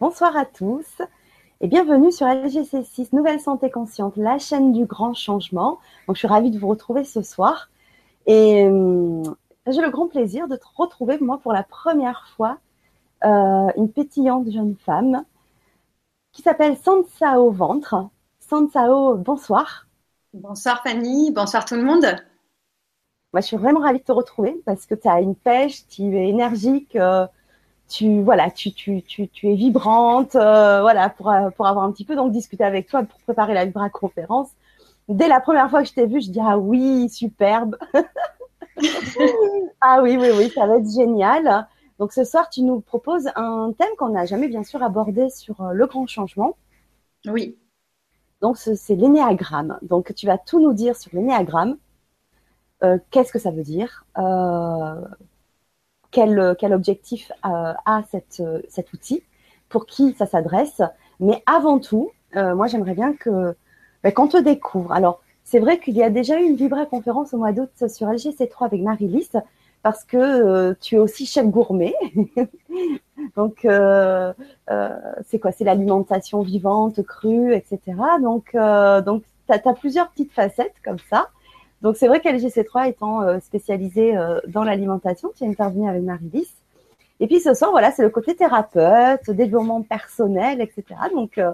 Bonsoir à tous et bienvenue sur LGC6 Nouvelle Santé Consciente, la chaîne du grand changement. Donc, je suis ravie de vous retrouver ce soir et euh, j'ai le grand plaisir de te retrouver, moi, pour la première fois, euh, une pétillante jeune femme qui s'appelle Sansao Ventre. Sansao, bonsoir. Bonsoir Fanny, bonsoir tout le monde. Moi, je suis vraiment ravie de te retrouver parce que tu as une pêche, tu es énergique. Euh, tu voilà, tu, tu, tu, tu es vibrante, euh, voilà, pour, euh, pour avoir un petit peu donc discuter avec toi pour préparer la Vibra conférence. Dès la première fois que je t'ai vue, je dis ah oui, superbe. ah oui, oui, oui, ça va être génial. Donc ce soir, tu nous proposes un thème qu'on n'a jamais bien sûr abordé sur euh, le grand changement. Oui. Donc c'est l'énéagramme. Donc tu vas tout nous dire sur l'énéagramme. Euh, Qu'est-ce que ça veut dire? Euh, quel, quel objectif euh, a cette, euh, cet outil, pour qui ça s'adresse. Mais avant tout, euh, moi, j'aimerais bien que ben, qu'on te découvre. Alors, c'est vrai qu'il y a déjà eu une Vibra conférence au mois d'août sur LGC3 avec Marie-Lys, parce que euh, tu es aussi chef gourmet. Donc, euh, euh, c'est quoi? C'est l'alimentation vivante, crue, etc. Donc, donc tu as, plusieurs petites facettes comme ça. Donc c'est vrai qu'LGC3 étant euh, spécialisée euh, dans l'alimentation, tu es intervenue avec Marie-Lys. Et puis ce soir, voilà, c'est le côté thérapeute, développement personnel, etc. Donc, euh,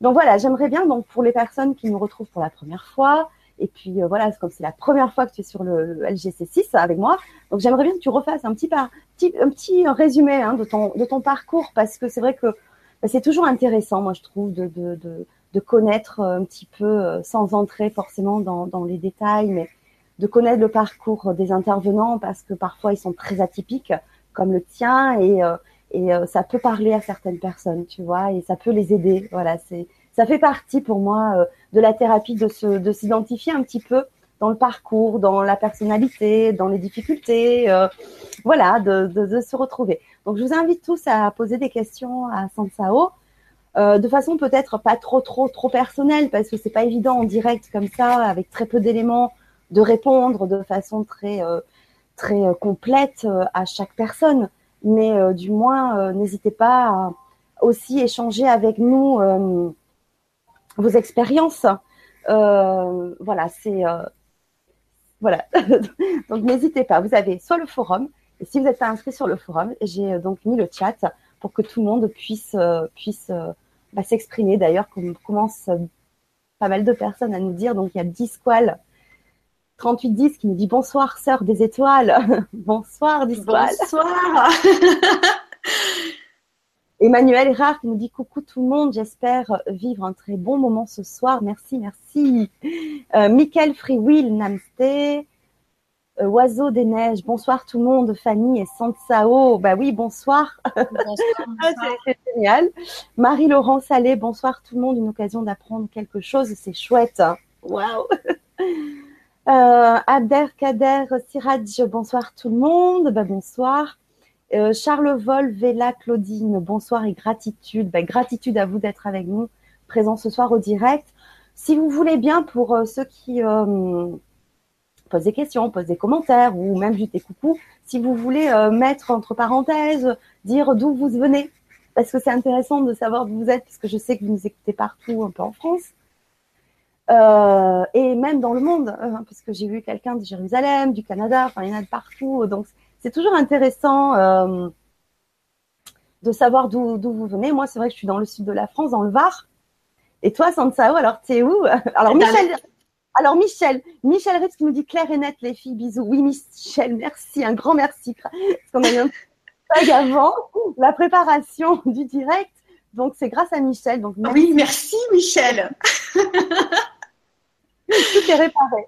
donc voilà, j'aimerais bien, donc pour les personnes qui nous retrouvent pour la première fois, et puis voilà, comme c'est la première fois que tu es sur le, le LGC6 avec moi, donc j'aimerais bien que tu refasses un petit, un petit résumé hein, de, ton, de ton parcours, parce que c'est vrai que bah, c'est toujours intéressant, moi je trouve, de de connaître euh, un petit peu, euh, sans entrer forcément dans, dans, les détails, mais de connaître le parcours des intervenants parce que parfois ils sont très atypiques, comme le tien, et, euh, et ça peut parler à certaines personnes, tu vois, et ça peut les aider. Voilà, c'est ça fait partie pour moi de la thérapie de se de s'identifier un petit peu dans le parcours, dans la personnalité, dans les difficultés, euh, voilà, de, de, de, se retrouver. Donc je vous invite tous à poser des questions à Sansao. Euh, de façon peut-être pas trop trop trop personnelle parce que c'est pas évident en direct comme ça avec très peu d'éléments de répondre de façon très euh, très euh, complète euh, à chaque personne. Mais euh, du moins n'hésitez pas à aussi échanger avec nous vos expériences. Voilà c'est voilà. Donc n'hésitez pas. Vous avez soit le forum et si vous n'êtes pas inscrit sur le forum j'ai donc mis le chat pour que tout le monde puisse puisse va s'exprimer. D'ailleurs, comme commence euh, pas mal de personnes à nous dire. Donc, il y a Disqual 3810 qui nous dit bonsoir, sœur des étoiles. bonsoir, Disqual. Bonsoir. Emmanuel Rare qui nous dit coucou tout le monde, j'espère vivre un très bon moment ce soir. Merci, merci. Euh, Michael Freewill Namste, Oiseau des neiges, bonsoir tout le monde, Fanny et Sansao. Bah oui, bonsoir. bonsoir, c'est génial. Marie-Laurent Salé, bonsoir tout le monde, une occasion d'apprendre quelque chose, c'est chouette. Hein. Waouh. Euh, Abderkader Siraj, bonsoir tout le monde. Bah, bonsoir. Euh, Charles Vol, Vela, Claudine, bonsoir et gratitude. Bah, gratitude à vous d'être avec nous, présents ce soir au direct. Si vous voulez bien, pour euh, ceux qui euh, pose des questions, pose des commentaires ou même juste des coucou. Si vous voulez euh, mettre entre parenthèses, dire d'où vous venez, parce que c'est intéressant de savoir d'où vous êtes, parce que je sais que vous nous écoutez partout, un peu en France. Euh, et même dans le monde, hein, parce que j'ai vu quelqu'un de Jérusalem, du Canada, enfin il y en a de partout. Donc c'est toujours intéressant euh, de savoir d'où vous venez. Moi, c'est vrai que je suis dans le sud de la France, dans le Var. Et toi, Sansao, alors t'es où? Alors Michel, alors Michel, Michel Ritz qui nous dit clair et net les filles, bisous. Oui Michel, merci, un grand merci. Parce qu'on a eu un tag avant la préparation du direct. Donc c'est grâce à Michel. Donc merci. Oui, merci Michel. Tout est réparé.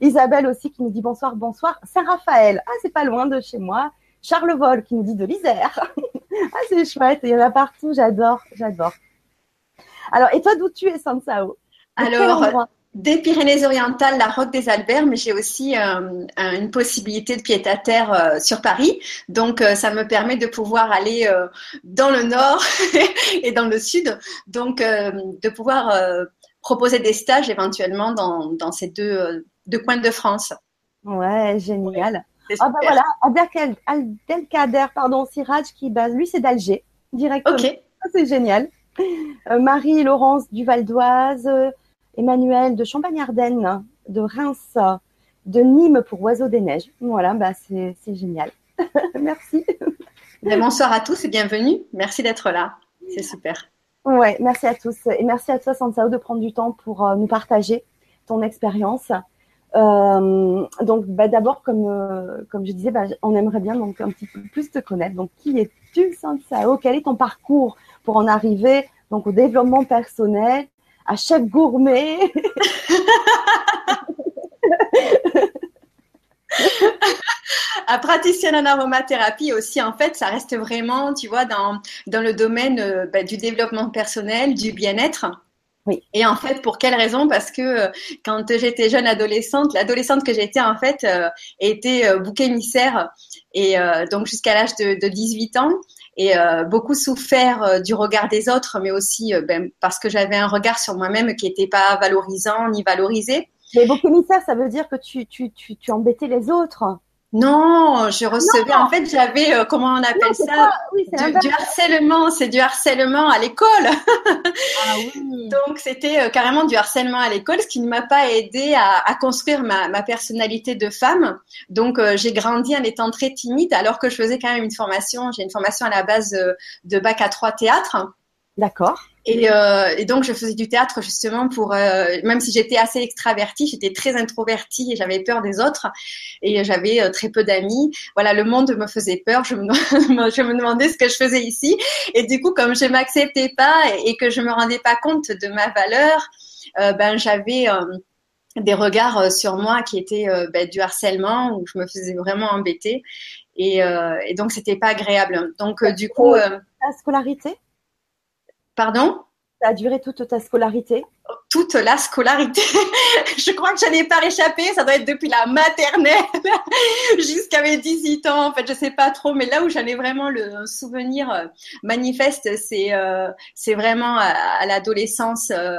Isabelle aussi qui nous dit bonsoir, bonsoir. Saint-Raphaël, ah c'est pas loin de chez moi. Charles Vol qui nous dit de l'Isère. ah c'est chouette, il y en a partout, j'adore, j'adore. Alors, et toi d'où tu es, Sansao Alors, des Pyrénées-Orientales, la Roque des Alberts, mais j'ai aussi euh, une possibilité de pied à terre euh, sur Paris. Donc, euh, ça me permet de pouvoir aller dans le nord et dans le sud. Donc, de pouvoir proposer des stages éventuellement dans, dans ces deux, deux coins de France. Ouais, génial. Ouais, ah bah voilà, Abdelkader, pardon, Siraj, qui, bah, lui, c'est d'Alger. directement. C'est génial. Marie-Laurence du Val d'Oise, Emmanuel de Champagne-Ardenne, de Reims, de Nîmes pour Oiseaux des Neiges. Voilà, bah c'est génial. Merci. Ben, bonsoir à tous et bienvenue. Merci d'être là. C'est super. Ouais, merci à tous. Et merci à toi, Sansao, de prendre du temps pour euh, nous partager ton expérience. Euh, donc, bah, d'abord, comme, euh, comme je disais, bah, on aimerait bien donc un petit peu plus te connaître. Donc, qui es-tu, Sansao? Quel est ton parcours pour en arriver donc au développement personnel, à chef gourmet à praticienne en aromathérapie aussi, en fait, ça reste vraiment, tu vois, dans, dans le domaine euh, bah, du développement personnel, du bien-être. Oui. Et en fait, pour quelle raison? Parce que euh, quand j'étais jeune adolescente, l'adolescente que j'étais en fait euh, était bouc émissaire et donc jusqu'à l'âge de, de, 18 ans et beaucoup souffert du regard des autres, mais aussi ben, parce que j'avais un regard sur moi-même qui n'était pas valorisant ni valorisé. Mais bouc émissaire, ça veut dire que tu, tu, tu, tu embêtais les autres. Non, je recevais. En fait, j'avais euh, comment on appelle ça? du, harcèlement. C'est du harcèlement à l'école. ah, oui. Donc c'était euh, carrément du harcèlement à l'école, ce qui ne m'a pas aidé à, à construire ma, ma, personnalité de femme. Donc euh, j'ai grandi en étant très timide, alors que je faisais quand même une formation. J'ai une formation à la base de bac à trois théâtre. D'accord. Et, euh, et, donc je faisais du théâtre justement pour, euh, même si j'étais assez extravertie, j'étais très introvertie et j'avais peur des autres et j'avais euh, très peu d'amis. Voilà, le monde me faisait peur. Je me, je me demandais ce que je faisais ici et du coup, comme je m'acceptais pas et, que je me rendais pas compte de ma valeur, euh, ben j'avais euh, des regards sur moi qui étaient ben, du harcèlement où je me faisais vraiment embêter et, et donc c'était pas agréable. Donc du coup, la scolarité? Pardon? Ça a duré toute ta scolarité? Toute la scolarité. je crois que je n'ai pas réchappé. Ça doit être depuis la maternelle jusqu'à mes 18 ans. En fait, je sais pas trop. Mais là où j'en ai vraiment le souvenir euh, manifeste, c'est euh, c'est vraiment à, l'adolescence. Euh,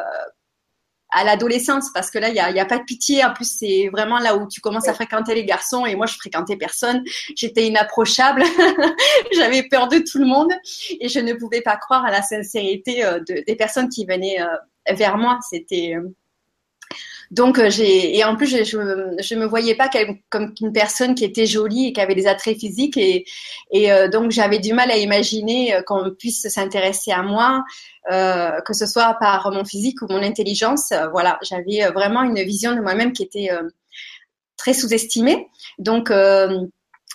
à l'adolescence parce que là il y a, y a, pas de pitié. En plus c'est vraiment là où tu commences à fréquenter les garçons et moi je fréquentais personne. J'étais inapprochable. J'avais peur de tout le monde et je ne pouvais pas croire à la sincérité euh, de, des personnes qui venaient euh, vers moi. C'était euh, donc j'ai et en plus je, je, me voyais pas comme une personne qui était jolie et qui avait des attraits physiques et et donc j'avais du mal à imaginer qu'on puisse s'intéresser à moi euh, que ce soit par mon physique ou mon intelligence. Euh, voilà, j'avais euh, vraiment une vision de moi-même qui était très sous-estimée. Donc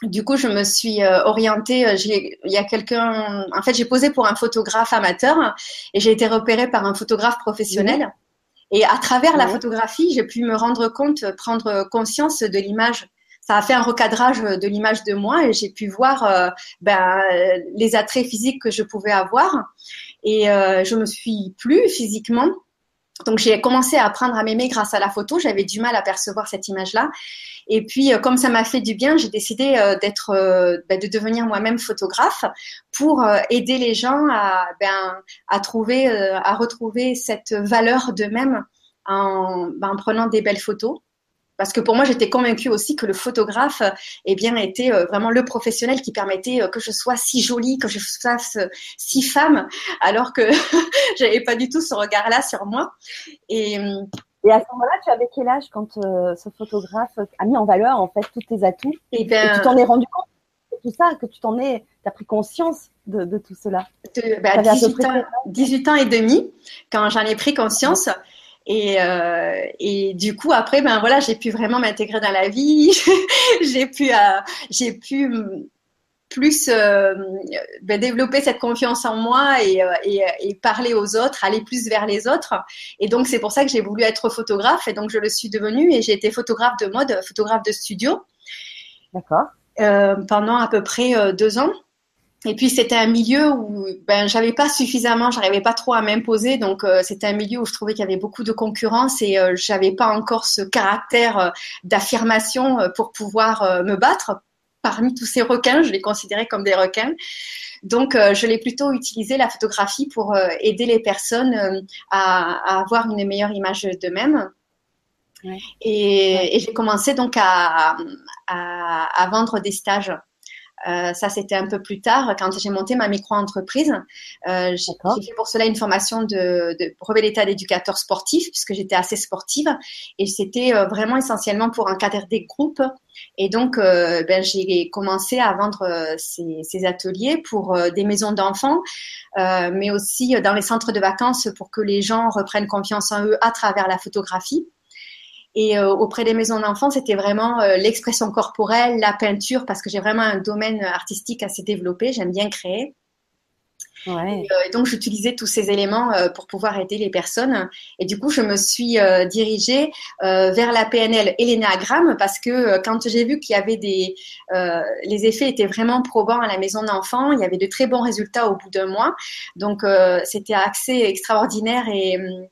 du coup, je me suis orientée. il y a quelqu'un. En fait, j'ai posé pour un photographe amateur et j'ai été repérée par un photographe professionnel. Et à travers la photographie, j'ai pu me rendre compte, prendre conscience de l'image. Ça a fait un recadrage de l'image de moi et j'ai pu voir ben, les attraits physiques que je pouvais avoir. Et euh, je me suis plus physiquement. Donc j'ai commencé à apprendre à m'aimer grâce à la photo. J'avais du mal à percevoir cette image-là. Et puis, euh, comme ça m'a fait du bien, j'ai décidé euh, d'être, ben, de devenir moi-même photographe pour aider les gens à, ben, trouver, à retrouver cette valeur d'eux-mêmes en, ben, en prenant des belles photos. Parce que pour moi, j'étais convaincue aussi que le photographe, eh bien, était euh, vraiment le professionnel qui permettait euh, que je sois si jolie, que je sois si femme, alors que j'avais pas du tout ce regard-là sur moi. Et, euh, et à ce moment-là, tu avais quel âge quand ce photographe a mis en valeur en fait tous tes atouts? Et, ben, tu t'en es rendu compte tout ça, que tu t'en es, as pris conscience de, de tout cela? De, bah, 18, ans, 18, ans, et demi, quand j'en ai pris conscience. Et, euh, et du coup, après, ben voilà, j'ai pu vraiment m'intégrer dans la vie. j'ai pu, euh, j'ai pu plus euh, ben, développer cette confiance en moi et, et, et, parler aux autres, aller plus vers les autres. Et donc, c'est pour ça que j'ai voulu être photographe. Et donc, je le suis devenue. Et j'ai été photographe de mode, photographe de studio. D'accord. Pendant à peu près deux ans. Et puis c'était un milieu où ben j'avais pas suffisamment, j'arrivais pas trop à m'imposer, donc euh, c'était un milieu où je trouvais qu'il y avait beaucoup de concurrence et euh, j'avais pas encore ce caractère euh, d'affirmation euh, pour pouvoir me battre parmi tous ces requins. Je les considérais comme des requins. Donc, je l'ai plutôt utilisé la photographie pour aider les personnes à, à, avoir une meilleure image d'eux-mêmes. Ouais. Et, et j'ai commencé donc à, à, à, vendre des stages Euh, ça, c'était un peu plus tard, quand j'ai monté ma micro-entreprise. Euh, j'ai fait pour cela une formation de, de brevet d'état d'éducateur sportif, puisque j'étais assez sportive. Et c'était euh, vraiment essentiellement pour encadrer des groupes. Et donc, ben, j'ai commencé à vendre ces, ces, ateliers pour des maisons d'enfants, mais aussi dans les centres de vacances pour que les gens reprennent confiance en eux à travers la photographie. Et euh, auprès des maisons d'enfants, c'était vraiment euh, l'expression corporelle, la peinture, parce que j'ai vraiment un domaine artistique assez développé. J'aime bien créer. Ouais. Et, euh, donc, j'utilisais tous ces éléments pour pouvoir aider les personnes. Et du coup, je me suis dirigée vers la PNL et l'énéagramme parce que quand j'ai vu qu'il y avait des, les effets étaient vraiment probants à la maison d'enfants, il y avait de très bons résultats au bout d'un mois. Donc, c'était assez extraordinaire et hum,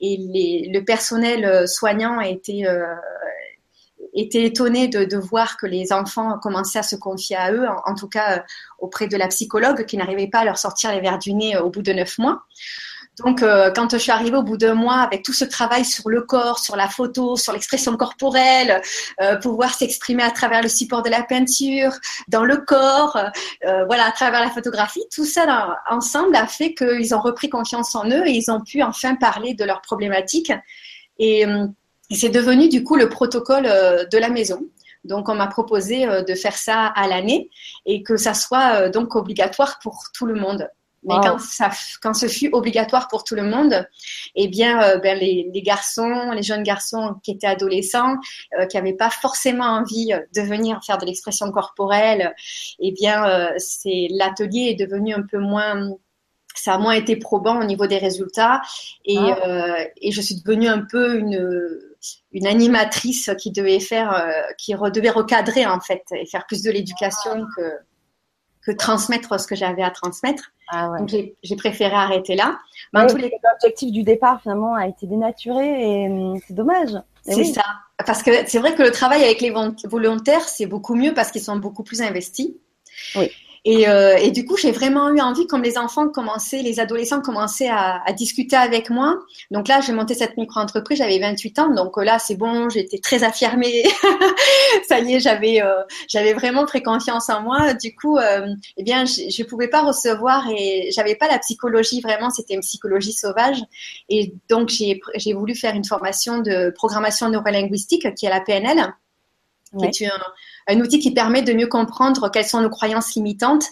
et le personnel euh, soignant était, euh, étonné de, voir que les enfants commençaient à se confier à eux, en, tout cas euh, auprès de la psychologue qui n'arrivait pas à leur sortir les verres du nez au bout de neuf mois. Donc, euh, quand je suis arrivée au bout d'un mois avec tout ce travail sur le corps, sur la photo, sur l'expression corporelle, euh, pouvoir s'exprimer à travers le support de la peinture, dans le corps, euh, voilà, à travers la photographie, tout ça ensemble a fait qu'ils ont repris confiance en eux et ils ont pu enfin parler de leurs problématiques. Et, et c'est devenu du coup le protocole de la maison. Donc, on m'a proposé de faire ça à l'année et que ça soit donc obligatoire pour tout le monde. Mais quand, ça, quand ce fut obligatoire pour tout le monde, eh bien, euh, ben, les, les, garçons, les jeunes garçons qui étaient adolescents, euh, qui n'avaient pas forcément envie de venir faire de l'expression corporelle, eh bien, euh, c'est l'atelier est devenu un peu moins, ça a moins été probant au niveau des résultats, et, ah. et je suis devenue un peu une une animatrice qui devait faire, qui devait recadrer en fait et faire plus de l'éducation que que transmettre ce que j'avais à transmettre. Ah Donc j'ai préféré arrêter là. L'objectif du départ finalement a été dénaturé et hum, c'est dommage. C'est ça. Parce que c'est vrai que le travail avec les volontaires, c'est beaucoup mieux parce qu'ils sont beaucoup plus investis. Oui. Et, euh, et, du coup, j'ai vraiment eu envie, comme les enfants commençaient, les adolescents commençaient à, à discuter avec moi. Donc là, j'ai monté cette micro-entreprise, j'avais 28 ans, donc là, c'est bon, j'étais très affirmée. Ça y est, j'avais euh, j'avais vraiment très confiance en moi. Du coup, euh, eh bien, je, je pouvais pas recevoir et j'avais pas la psychologie vraiment, c'était une psychologie sauvage. Et donc, j'ai j'ai voulu faire une formation de programmation neurolinguistique qui est la PNL, qui est un, un outil qui permet de mieux comprendre quelles sont nos croyances limitantes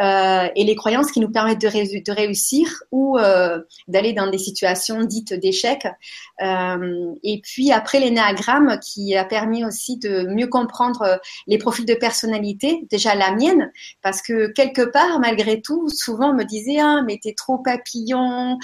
euh, et les croyances qui nous permettent de, réussir ou euh, d'aller dans des situations dites d'échec. Euh, et puis après l'énéagramme qui a permis aussi de mieux comprendre les profils de personnalité, déjà la mienne, parce que quelque part, malgré tout, souvent on me disait ah mais t'es trop papillon,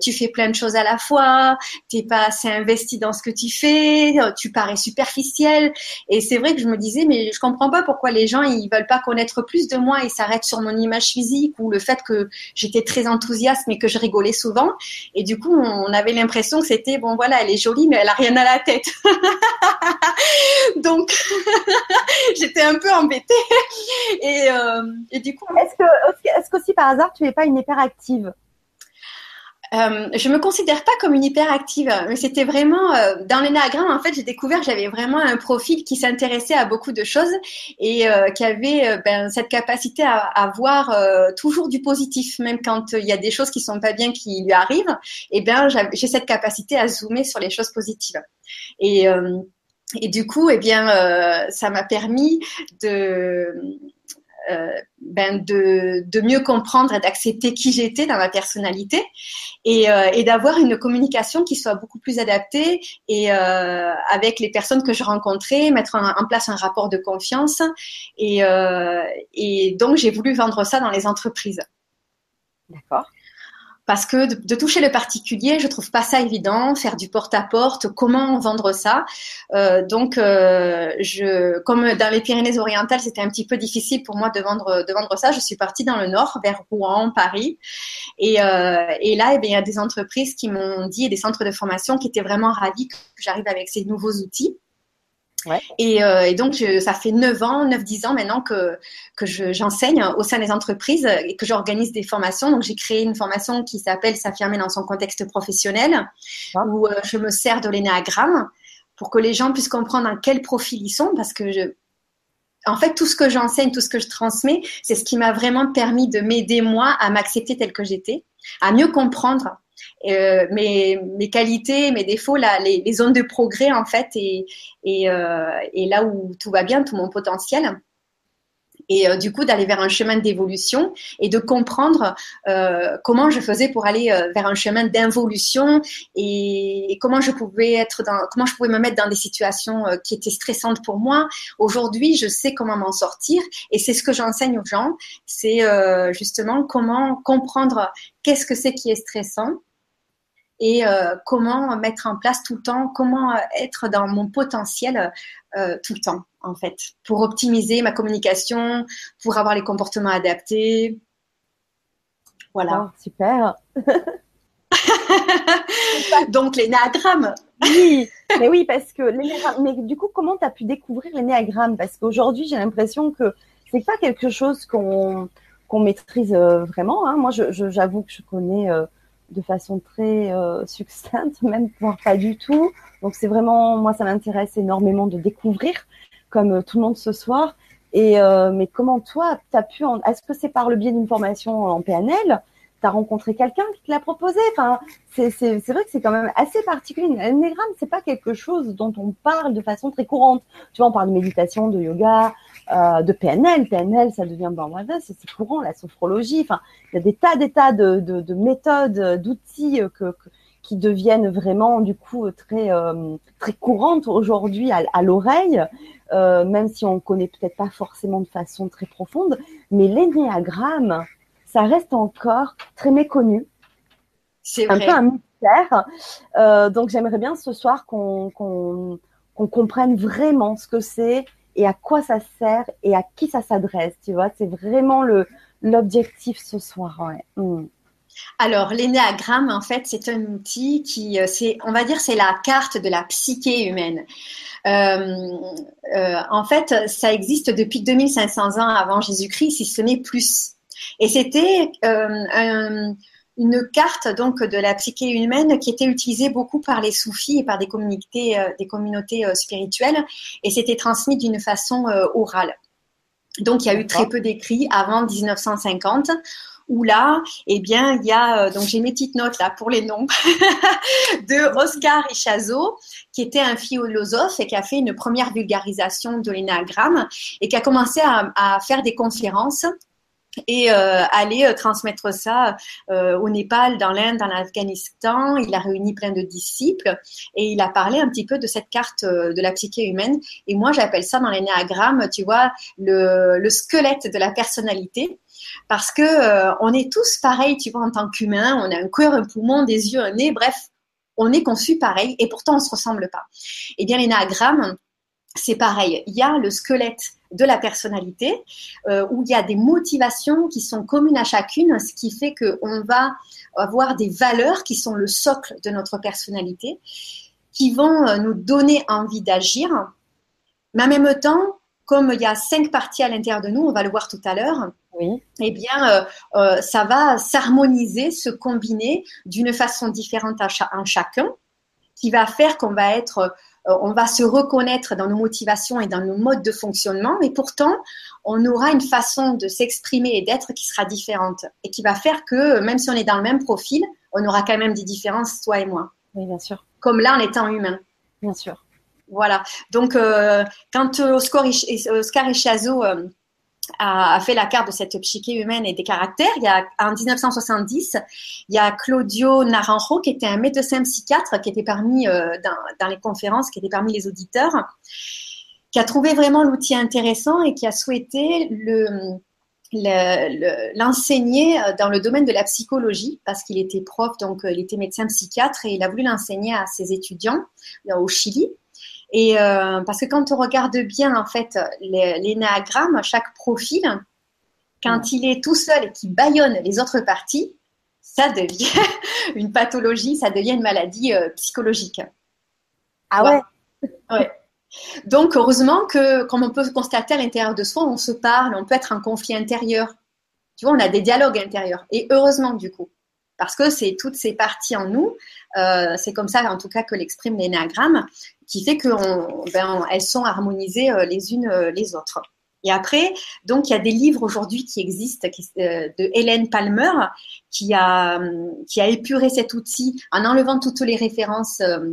tu fais plein de choses à la fois, t'es pas assez investi dans ce que tu fais, tu parais superficiel. Et c'est vrai que je me disais mais je comprends pas pourquoi les gens ils veulent pas connaître plus de moi et s'arrêtent sur mon image physique ou le fait que j'étais très enthousiaste mais que je rigolais souvent. Et du coup, on avait l'impression que c'était bon voilà, elle est jolie mais elle a rien à la tête. Donc j'étais un peu embêtée. Et, euh, et du coup, est-ce que est-ce qu'aussi par hasard tu n'es pas une hyperactive? Euh, je me considère pas comme une hyperactive, mais c'était vraiment euh, dans l'énagramme en fait j'ai découvert que j'avais vraiment un profil qui s'intéressait à beaucoup de choses et euh, qui avait euh, ben, cette capacité à, à voir euh, toujours du positif, même quand il y a des choses qui sont pas bien qui lui arrivent. Et eh ben j'ai cette capacité à zoomer sur les choses positives. Et et du coup, eh bien, ça m'a permis de ben de, de, mieux comprendre et d'accepter qui j'étais dans ma personnalité et, euh, et d'avoir une communication qui soit beaucoup plus adaptée et euh, avec les personnes que je rencontrais, mettre en, place un rapport de confiance et, euh, et donc j'ai voulu vendre ça dans les entreprises. D'accord parce que de, toucher le particulier, je trouve pas ça évident, faire du porte-à-porte, comment vendre ça. Euh, donc, euh, je, comme dans les Pyrénées-Orientales, c'était un petit peu difficile pour moi de vendre, de vendre ça. Je suis partie dans le nord, vers Rouen, Paris, et, euh, et là, eh bien, il y a des entreprises qui m'ont dit et des centres de formation qui étaient vraiment ravis que j'arrive avec ces nouveaux outils. Et, euh, et, donc, je, ça fait 9 ans, 9-10 ans maintenant que, que j'enseigne au sein des entreprises et que j'organise des formations. Donc, j'ai créé une formation qui s'appelle S'affirmer dans son contexte professionnel, ah. où euh, je me sers de l'énéagramme pour que les gens puissent comprendre en quel profil ils sont, parce que je, en fait, tout ce que j'enseigne, tout ce que je transmets, c'est ce qui m'a vraiment permis de m'aider moi à m'accepter telle que j'étais, à mieux comprendre euh, mes, mes, qualités, mes défauts, là, les, les, zones de progrès en fait, et, et, euh, et, là où tout va bien, tout mon potentiel et euh, du coup d'aller vers un chemin d'évolution et de comprendre euh, comment je faisais pour aller euh, vers un chemin d'involution et, comment je pouvais être dans comment je pouvais me mettre dans des situations euh, qui étaient stressantes pour moi. Aujourd'hui, je sais comment m'en sortir et c'est ce que j'enseigne aux gens, c'est justement comment comprendre qu'est-ce que c'est qui est stressant et euh, comment mettre en place tout le temps, comment être dans mon potentiel euh, tout le temps, en fait, pour optimiser ma communication, pour avoir les comportements adaptés. Voilà. Oh, super. Donc, les néagrammes. oui, mais oui, parce que les mais du coup, comment tu as pu découvrir les néagrammes Parce qu'aujourd'hui, j'ai l'impression que c'est pas quelque chose qu'on qu'on maîtrise euh, vraiment. Hein. Moi, j'avoue que je connais euh, de façon très euh, succincte, même voire pas du tout. Donc c'est vraiment, moi ça m'intéresse énormément de découvrir, comme euh, tout le monde ce soir. Et euh, mais comment toi, tu as pu, en... est-ce que c'est par le biais d'une formation en PNL tu as rencontré quelqu'un qui te l'a proposé. Enfin, c'est, vrai que c'est quand même assez particulier. L'énéagramme, c'est pas quelque chose dont on parle de façon très courante. Tu vois, on parle de méditation, de yoga, euh, de PNL. PNL, ça devient bon, c'est, c'est courant, la sophrologie. Enfin, il y a des tas, des tas de, de, de méthodes, d'outils que, que, qui deviennent vraiment du coup très euh, très courantes aujourd'hui à, à l'oreille, euh, même si on connaît peut-être pas forcément de façon très profonde. Mais l'énéagramme, ça reste encore très méconnu. C'est un peu un mystère. Euh, donc j'aimerais bien ce soir qu'on comprenne vraiment ce que c'est et à quoi ça sert et à qui ça s'adresse. Tu vois, c'est vraiment l'objectif ce soir. Ouais. Mm. Alors, l'énéagramme, en fait, c'est un outil qui, euh, c'est, on va dire, c'est la carte de la psyché humaine. Euh, euh, en fait, ça existe depuis 2500 ans avant Jésus-Christ, si ce n'est plus. Et c'était euh, un, une carte donc de la psyché humaine qui était utilisée beaucoup par les soufis et par des communautés, euh, des communautés euh, spirituelles, et c'était transmis d'une façon orale. Donc, il y a eu très peu d'écrits avant 1950 où là, eh bien, il y a, donc j'ai mes petites notes là pour les noms, de Oscar Ichazo, qui était un philosophe et qui a fait une première vulgarisation de l'énagramme et qui a commencé à, à faire des conférences et euh, aller euh, transmettre ça euh, au Népal, dans l'Inde, dans l'Afghanistan. Il a réuni plein de disciples et il a parlé un petit peu de cette carte de la psyché humaine. Et moi, j'appelle ça dans les néagrammes, tu vois, le, le squelette de la personnalité. Parce que on est tous pareils, tu vois, en tant qu'humains. On a un cœur, un poumon, des yeux, un nez, bref, on est conçu pareil et pourtant on se ressemble pas. Eh bien, les néagrammes, c'est pareil. Il y a le squelette de la personnalité, euh, où il y a des motivations qui sont communes à chacune, ce qui fait qu'on va avoir des valeurs qui sont le socle de notre personnalité, qui vont euh, nous donner envie d'agir, mais en même temps, comme il y a cinq parties à l'intérieur de nous, on va le voir tout à l'heure, oui. eh bien, euh, euh, ça va s'harmoniser, se combiner d'une façon différente en, cha en chacun, qui va faire qu'on va être on va se reconnaître dans nos motivations et dans nos modes de fonctionnement, mais pourtant, on aura une façon de s'exprimer et d'être qui sera différente et qui va faire que même si on est dans le même profil, on aura quand même des différences, toi et moi. Oui, bien sûr. Comme là, en étant humain. Bien sûr. Voilà. Donc, euh, quand Oscar, Oscar Echazo euh, a, fait la carte de cette psyché humaine et des caractères. Il y a, en 1970, il y a Claudio Naranjo, qui était un médecin psychiatre, qui était parmi, euh, dans, les conférences, qui était parmi les auditeurs, qui a trouvé vraiment l'outil intéressant et qui a souhaité le, l'enseigner le, dans le domaine de la psychologie parce qu'il était prof, donc il était médecin psychiatre et il a voulu l'enseigner à ses étudiants au Chili. Et euh, parce que quand on regarde bien en fait les, les néagrammes, chaque profil, quand mmh. il est tout seul et qu'il baillonne les autres parties, ça devient une pathologie, ça devient une maladie euh, psychologique. Ah ouais. ouais. Donc heureusement que, comme on peut constater à l'intérieur de soi, on se parle, on peut être en conflit intérieur. Tu vois, on a des dialogues intérieurs. Et heureusement du coup parce que c'est toutes ces parties en nous, euh, c'est comme ça en tout cas que l'exprime l'énéagramme, qui fait qu'elles ben, sont harmonisées euh, les unes euh, les autres. Et après, donc il y a des livres aujourd'hui qui existent euh, de Hélène Palmer qui a qui a épuré cet outil en enlevant toutes les références euh,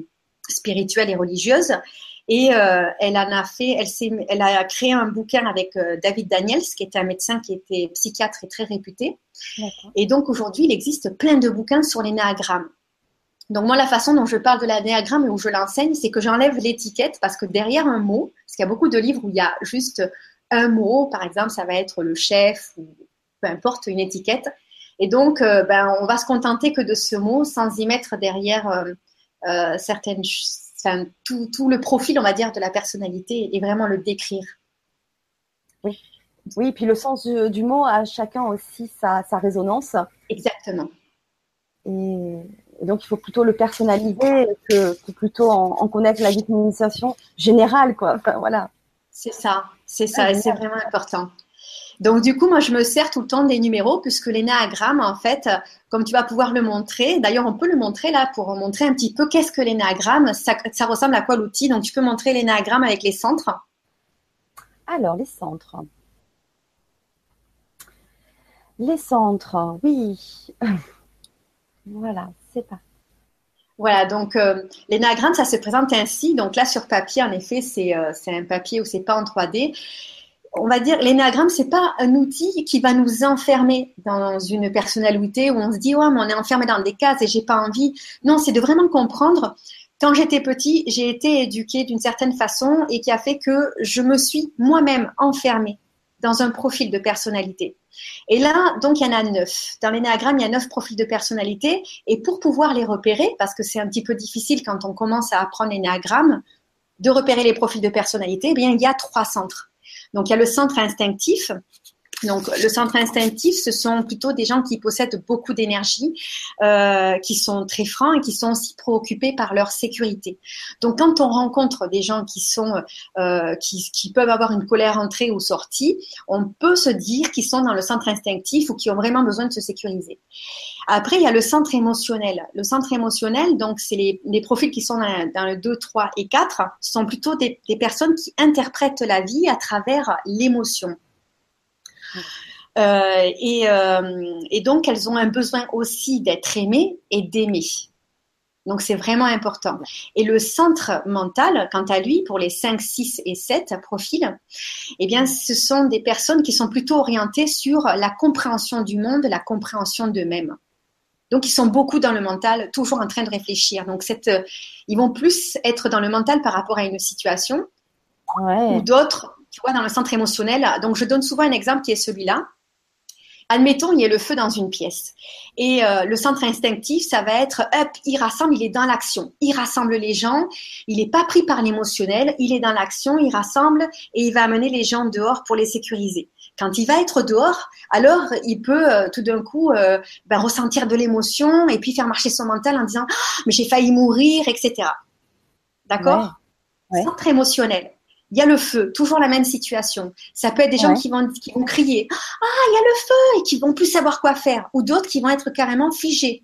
spirituelles et religieuses. Et euh, elle en a fait, elle, elle a créé un bouquin avec David Daniels, qui était un médecin qui était psychiatre et très réputé. Et donc aujourd'hui, il existe plein de bouquins sur les néagrammes. Donc moi, la façon dont je parle de l'anéagramme et où je l'enseigne, c'est que j'enlève l'étiquette parce que derrière un mot, parce qu'il y a beaucoup de livres où il y a juste un mot, par exemple, ça va être le chef ou peu importe une étiquette. Et donc, euh, ben, on va se contenter que de ce mot sans y mettre derrière euh, euh, certaines, enfin, tout, tout, le profil, on va dire, de la personnalité et vraiment le décrire. Oui. Oui, puis le sens du, mot a chacun aussi sa, sa résonance. Exactement. Et, donc, il faut plutôt le personnaliser que, que plutôt en, en, connaître la définition générale, quoi. Enfin, voilà. C'est ça, c'est ça, et c'est vraiment important. Donc du coup, moi, je me sers tout le temps des numéros puisque l'énagramme, en fait, comme tu vas pouvoir le montrer, d'ailleurs, on peut le montrer là pour montrer un petit peu qu'est-ce que l'énagramme, ça, ça, ressemble à quoi l'outil. Donc tu peux montrer l'énagramme avec les centres. Alors, les centres. Les centres, oui. voilà, Voilà, donc euh, l'énagramme, ça se présente ainsi. Donc là, sur papier, en effet, c'est euh, un papier où c'est pas en 3D. On va dire, l'énagramme, c'est pas un outil qui va nous enfermer dans une personnalité où on se dit, ouais, mais on est enfermé dans des cases et j'ai pas envie. Non, c'est de vraiment comprendre. Quand j'étais petit, j'ai été éduquée d'une certaine façon et qui a fait que je me suis moi-même enfermée dans un profil de personnalité. Et là, donc, il y en a neuf. Dans l'énéagramme, il y a neuf profils de personnalité. Et pour pouvoir les repérer, parce que c'est un petit peu difficile quand on commence à apprendre l'énéagramme, de repérer les profils de personnalité, eh bien, il y a trois centres. Donc, il y a le centre instinctif, donc, le centre instinctif, ce sont plutôt des gens qui possèdent beaucoup d'énergie, euh, qui sont très francs et qui sont aussi préoccupés par leur sécurité. Donc, quand on rencontre des gens qui sont, euh, qui, peuvent avoir une colère entrée ou sortie, on peut se dire qu'ils sont dans le centre instinctif ou qui ont vraiment besoin de se sécuriser. Après, il y a le centre émotionnel. Le centre émotionnel, donc, c'est les, profils qui sont dans, le 2, 3 et 4, sont plutôt des personnes qui interprètent la vie à travers l'émotion. Euh, et, euh, et, donc, elles ont un besoin aussi d'être aimées et d'aimer. Donc, c'est vraiment important. Et le centre mental, quant à lui, pour les 5, 6 et 7 profils, eh bien, ce sont des personnes qui sont plutôt orientées sur la compréhension du monde, la compréhension d'eux-mêmes. Donc, ils sont beaucoup dans le mental, toujours en train de réfléchir. Donc, cette, ils vont plus être dans le mental par rapport à une situation ouais. ou d'autres tu vois, dans le centre émotionnel. Donc, je donne souvent un exemple qui est celui-là. Admettons, il y a le feu dans une pièce. Et euh, le centre instinctif, ça va être, hop, il rassemble, il est dans l'action. Il rassemble les gens, il n'est pas pris par l'émotionnel, il est dans l'action, il rassemble et il va amener les gens dehors pour les sécuriser. Quand il va être dehors, alors il peut euh, tout d'un coup euh, ben, ressentir de l'émotion et puis faire marcher son mental en disant, oh, mais j'ai failli mourir, etc. D'accord? Ouais. Centre émotionnel il y a le feu, toujours la même situation. Ça peut être des gens qui vont, qui vont crier Ah, il y a le feu et qui vont plus savoir quoi faire, ou d'autres qui vont être carrément figés.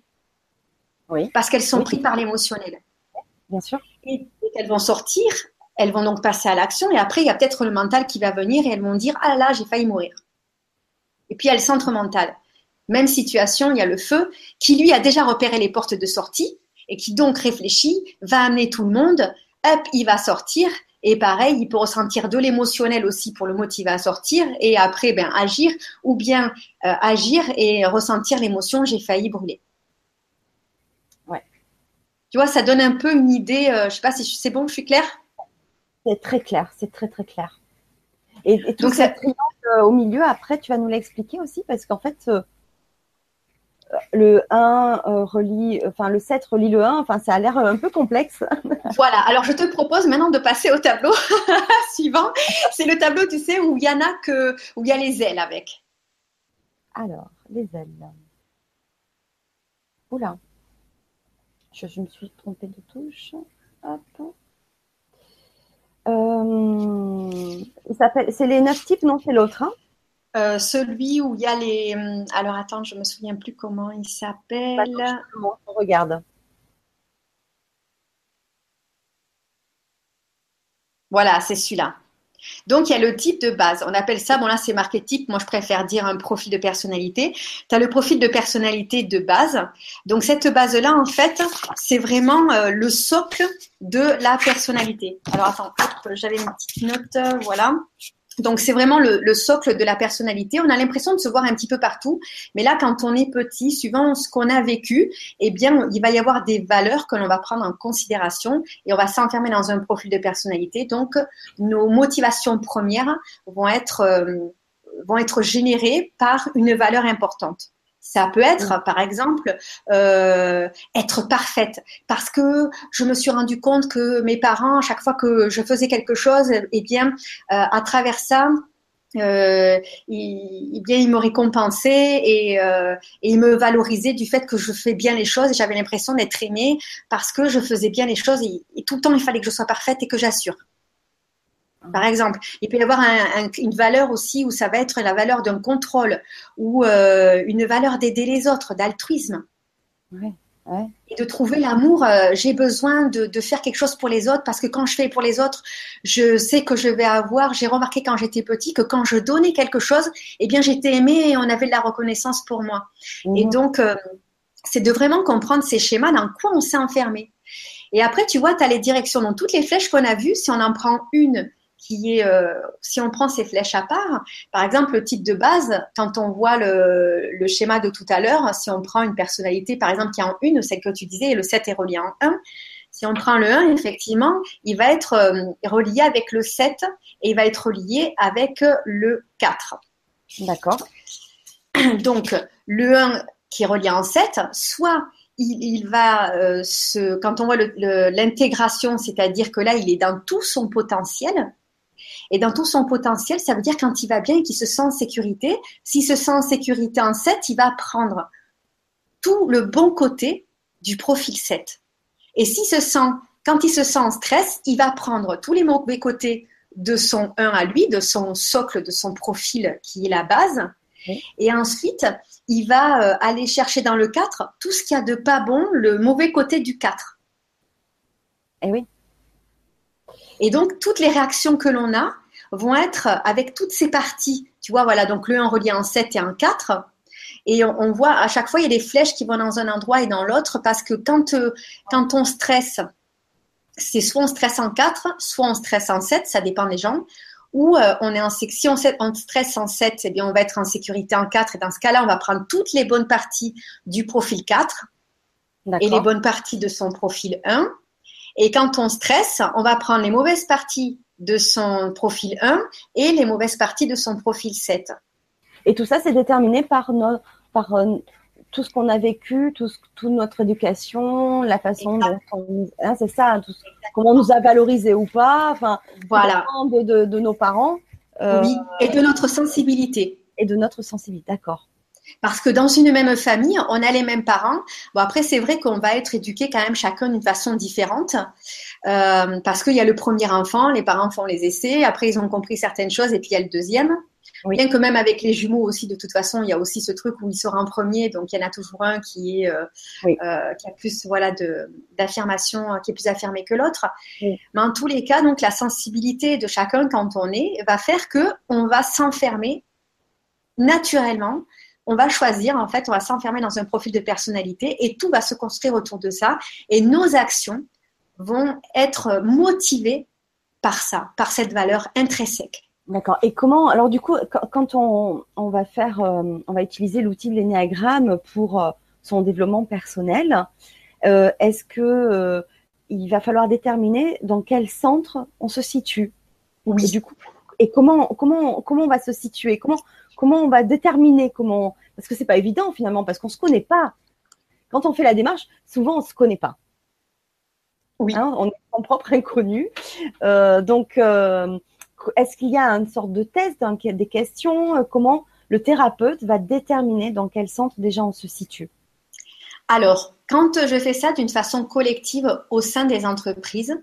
Oui. Parce qu'elles sont prises par l'émotionnel. Bien sûr. Et elles vont sortir, elles vont donc passer à l'action, et après, il y a peut-être le mental qui va venir et elles vont dire Ah là, j'ai failli mourir. Et puis, il y a le centre mental. Même situation, il y a le feu qui, lui, a déjà repéré les portes de sortie et qui donc réfléchit, va amener tout le monde, hop, il va sortir et pareil, il peut ressentir de l'émotionnel aussi pour le motiver à sortir et après ben, agir ou bien euh, agir et ressentir l'émotion j'ai failli brûler. Ouais. Tu vois, ça donne un peu une idée. Euh, je sais pas si c'est bon, je suis claire? C'est très clair, c'est très très clair. Et, tout Donc, cette triangle euh, au milieu, après, tu vas nous l'expliquer aussi parce qu'en fait, le 1 euh, relie, enfin le 7 relie le 1, enfin ça a l'air un peu complexe. voilà, alors je te propose maintenant de passer au tableau suivant. C'est le tableau, tu sais, où il y en a que, où il y a les ailes avec. Alors, les ailes. Oula, je, je me suis trompée de touche. Hop. Euh, c'est les neuf types, non C'est l'autre. Hein? Euh, celui où il y a les. Hum, alors attends, je me souviens plus comment il s'appelle. On regarde. Voilà, c'est celui-là. Donc, il y a le type de base. On appelle ça, bon là c'est marqué type, moi je préfère dire un profil de personnalité. Tu as le profil de personnalité de base. Donc, cette base-là, en fait, c'est vraiment euh, le socle de la personnalité. Alors, attends, j'avais une petite note, voilà. Donc c'est vraiment le, socle de la personnalité. On a l'impression de se voir un petit peu partout, mais là quand on est petit, suivant ce qu'on a vécu, eh bien il va y avoir des valeurs que l'on va prendre en considération et on va s'enfermer dans un profil de personnalité. Donc nos motivations premières vont être euh, vont être générées par une valeur importante. Ça peut être, mm. par exemple, euh, être parfaite, parce que je me suis rendu compte que mes parents, à chaque fois que je faisais quelque chose, eh bien, euh, à travers ça, euh, ils, eh bien, ils me récompensaient et, euh, et me valorisaient du fait que je fais bien les choses et j'avais l'impression d'être aimée parce que je faisais bien les choses et, et, tout le temps il fallait que je sois parfaite et que j'assure. Par exemple, il peut y avoir une valeur aussi où ça va être la valeur d'un contrôle ou euh, une valeur d'aider les autres, d'altruisme. Et de trouver l'amour. Euh, j'ai besoin de, faire quelque chose pour les autres parce que quand je fais pour les autres, je sais que je vais avoir. J'ai remarqué quand j'étais petit que quand je donnais quelque chose, eh bien j'étais aimée et on avait de la reconnaissance pour moi. Et donc, euh, c'est de vraiment comprendre ces schémas dans quoi on s'est enfermé. Et après, tu vois, tu as les directions dans toutes les flèches qu'on a vues. Si on en prend une qui est, euh, si on prend ces flèches à part, par exemple, le type de base, quand on voit le, le schéma de tout à l'heure, si on prend une personnalité, par exemple, qui est en une, celle que tu disais, et le 7 est relié en 1, si on prend le 1, effectivement, il va être euh, relié avec le 7 et il va être relié avec le 4. D'accord. Donc, le 1 qui est relié en 7, soit il, il va euh, se, quand on voit l'intégration, c'est-à-dire que là, il est dans tout son potentiel, et dans tout son potentiel, ça veut dire quand il va bien et qu'il se sent en sécurité, s'il se sent en sécurité en 7, il va prendre tout le bon côté du profil 7. Et s'il se sent, quand il se sent en stress, il va prendre tous les mauvais côtés de son 1 à lui, de son socle, de son profil qui est la base. Et ensuite, il va euh, aller chercher dans le 4 tout ce qu'il y a de pas bon, le mauvais côté du 4. Et eh oui. Et donc, toutes les réactions que l'on a vont être avec toutes ces parties. Tu vois, voilà, donc le 1 relié en 7 et en 4. Et on, voit à chaque fois, il y a des flèches qui vont dans un endroit et dans l'autre parce que quand, euh, quand on stresse, c'est soit on stresse en 4, soit on stresse en 7, ça dépend des gens. Ou euh, on est en si on, on stresse en 7, eh bien on va être en sécurité en 4 et dans ce cas-là, on va prendre toutes les bonnes parties du profil 4 et les bonnes parties de son profil 1 et quand on stresse, on va prendre les mauvaises parties de son profil 1 et les mauvaises parties de son profil 7. Et tout ça, c'est déterminé par, nos, par euh, tout ce qu'on a vécu, tout toute notre éducation, la façon dont hein, c'est ça, tout, comment on nous a valorisé ou pas, enfin, voilà. de, de, nos parents. Euh, oui, et de notre sensibilité. Et de notre sensibilité, d'accord. Parce que dans une même famille, on a les mêmes parents. Bon, après, c'est vrai qu'on va être éduqué quand même chacun d'une façon différente. Euh, parce qu'il y a le premier enfant, les parents font les essais, après ils ont compris certaines choses et puis il y a le deuxième. Bien que même avec les jumeaux aussi, de toute façon, il y a aussi ce truc où il sera en premier, donc il y en a toujours un qui est euh, euh, qui a plus voilà de d'affirmation, qui est plus affirmé que l'autre. Mais en tous les cas, donc la sensibilité de chacun quand on est va faire que on va s'enfermer naturellement on va choisir, en fait, on va s'enfermer dans un profil de personnalité et tout va se construire autour de ça. Et nos actions vont être motivées par ça, par cette valeur intrinsèque. D'accord. Et comment alors du coup quand on, va faire euh, on va utiliser l'outil de l'énéagramme pour euh, son développement personnel, euh, est-ce que il va falloir déterminer dans quel centre on se situe? Oui. Et du coup et comment comment comment on va se situer? Comment comment on va déterminer comment parce que c'est pas évident finalement parce qu'on se connaît pas. Quand on fait la démarche, souvent on se connaît pas. Oui. Hein, on est son propre inconnu. Euh, donc, euh, est-ce qu'il y a une sorte de test, des questions euh, Comment le thérapeute va déterminer dans quel centre déjà on se situe? Alors, quand je fais ça d'une façon collective au sein des entreprises,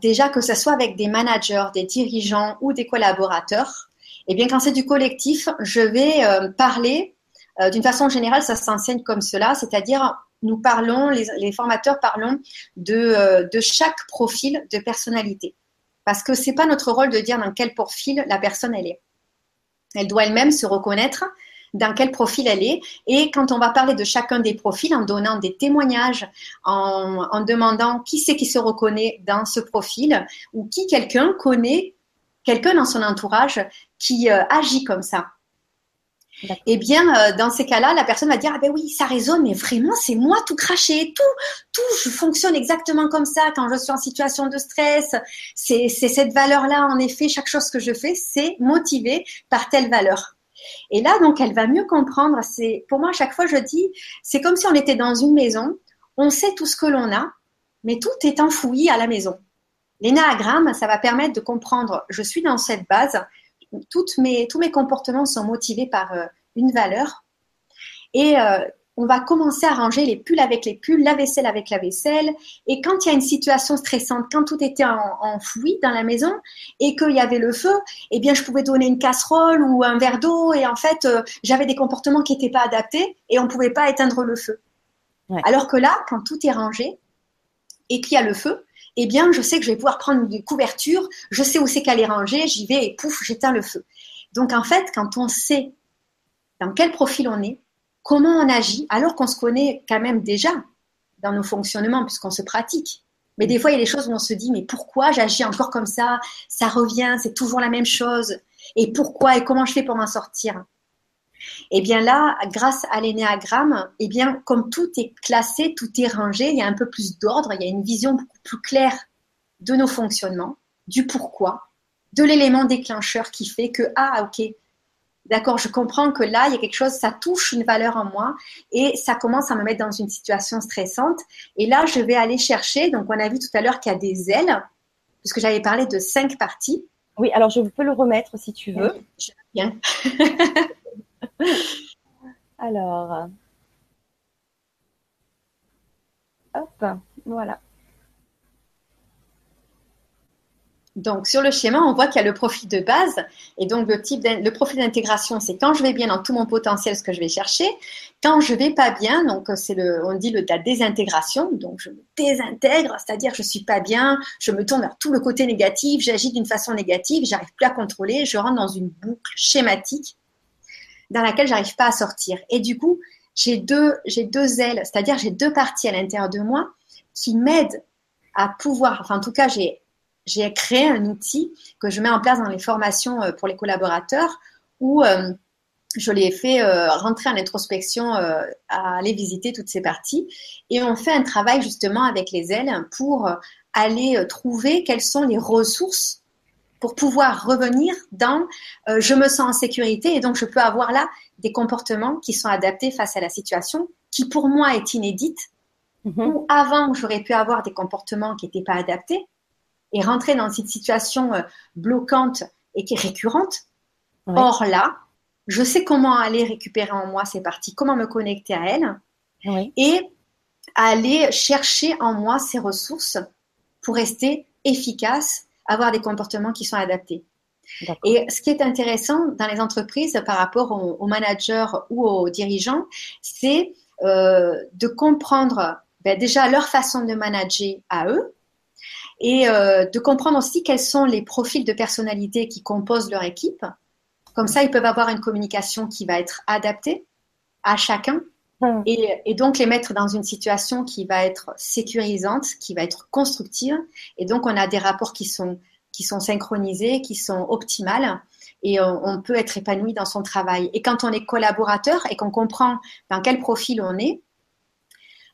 déjà que ce soit avec des managers, des dirigeants ou des collaborateurs, eh bien, quand c'est du collectif, je vais euh, parler euh, d'une façon générale, ça s'enseigne comme cela, c'est-à-dire nous parlons, les, formateurs parlons de, euh, de chaque profil de personnalité. Parce que c'est pas notre rôle de dire dans quel profil la personne elle est. Elle doit elle-même se reconnaître dans quel profil elle est. Et quand on va parler de chacun des profils, en donnant des témoignages, en, demandant qui c'est qui se reconnaît dans ce profil, ou qui quelqu'un connaît, quelqu'un dans son entourage qui euh, agit comme ça. Eh bien, euh, dans ces cas-là, la personne va dire ah ben oui, ça résonne, mais vraiment, c'est moi tout craché, tout, tout, je fonctionne exactement comme ça quand je suis en situation de stress. C'est cette valeur-là, en effet, chaque chose que je fais, c'est motivé par telle valeur. Et là, donc, elle va mieux comprendre. C'est, pour moi, à chaque fois, je dis, c'est comme si on était dans une maison. On sait tout ce que l'on a, mais tout est enfoui à la maison. L'énagramme, ça va permettre de comprendre, je suis dans cette base, toutes mes, tous mes comportements sont motivés par euh, une valeur. Et euh, on va commencer à ranger les pulls avec les pulls, la vaisselle avec la vaisselle. Et quand il y a une situation stressante, quand tout était enfoui dans la maison et qu'il y avait le feu, eh bien, je pouvais donner une casserole ou un verre d'eau. Et en fait, euh, j'avais des comportements qui n'étaient pas adaptés et on ne pouvait pas éteindre le feu. Alors que là, quand tout est rangé et qu'il y a le feu, eh bien, je sais que je vais pouvoir prendre une couverture, je sais où c'est qu'elle est rangée, j'y vais et pouf, j'éteins le feu. Donc, en fait, quand on sait dans quel profil on est, comment on agit, alors qu'on se connaît quand même déjà dans nos fonctionnements, puisqu'on se pratique. Mais des fois, il y a des choses où on se dit, mais pourquoi j'agis encore comme ça? Ça revient, c'est toujours la même chose. Et pourquoi et comment je fais pour m'en sortir? Eh bien là, grâce à l'énéagramme, eh bien, comme tout est classé, tout est rangé, il y a un peu plus d'ordre, il y a une vision beaucoup plus claire de nos fonctionnements, du pourquoi, de l'élément déclencheur qui fait que, ah, ok, D'accord, je comprends que là, il y a quelque chose, ça touche une valeur en moi et ça commence à me mettre dans une situation stressante. Et là, je vais aller chercher, donc on a vu tout à l'heure qu'il y a des ailes, puisque j'avais parlé de cinq parties. Oui, alors je peux le remettre si tu veux. je bien. alors, hop, voilà. Donc, sur le schéma, on voit qu'il y a le profil de base. Et donc, le, type le profil d'intégration, c'est quand je vais bien dans tout mon potentiel, ce que je vais chercher. Quand je vais pas bien, donc c'est le, on dit le, la désintégration. Donc, je me désintègre, c'est-à-dire je suis pas bien, je me tourne vers tout le côté négatif, j'agis d'une façon négative, j'arrive plus à contrôler, je rentre dans une boucle schématique dans laquelle j'arrive pas à sortir. Et du coup, j'ai deux, j'ai deux ailes, c'est-à-dire j'ai deux parties à l'intérieur de moi qui m'aident à pouvoir, enfin, en tout cas, j'ai j'ai créé un outil que je mets en place dans les formations euh, pour les collaborateurs où euh, je les ai fait euh, rentrer en introspection aller visiter toutes ces parties. Et on fait un travail justement avec les ailes pour aller trouver quelles sont les ressources pour pouvoir revenir dans je me sens en sécurité et donc je peux avoir là des comportements qui sont adaptés face à la situation qui pour moi est inédite. Mm-hmm. Ou avant, j'aurais pu avoir des comportements qui n'étaient pas adaptés et rentrer dans cette situation euh, bloquante et qui est récurrente. Or là, je sais comment aller récupérer en moi ces parties, comment me connecter à elles et aller chercher en moi ces ressources pour rester efficace, avoir des comportements qui sont adaptés. Et ce qui est intéressant dans les entreprises par rapport aux, managers ou aux dirigeants, c'est euh, de comprendre ben, déjà leur façon de manager à eux, et euh, de comprendre aussi quels sont les profils de personnalité qui composent leur équipe. Comme ça, ils peuvent avoir une communication qui va être adaptée à chacun hmm. et, donc les mettre dans une situation qui va être sécurisante, qui va être constructive. Et donc, on a des rapports qui sont, qui sont synchronisés, qui sont optimales et on, peut être épanoui dans son travail. Et quand on est collaborateur et qu'on comprend dans quel profil on est,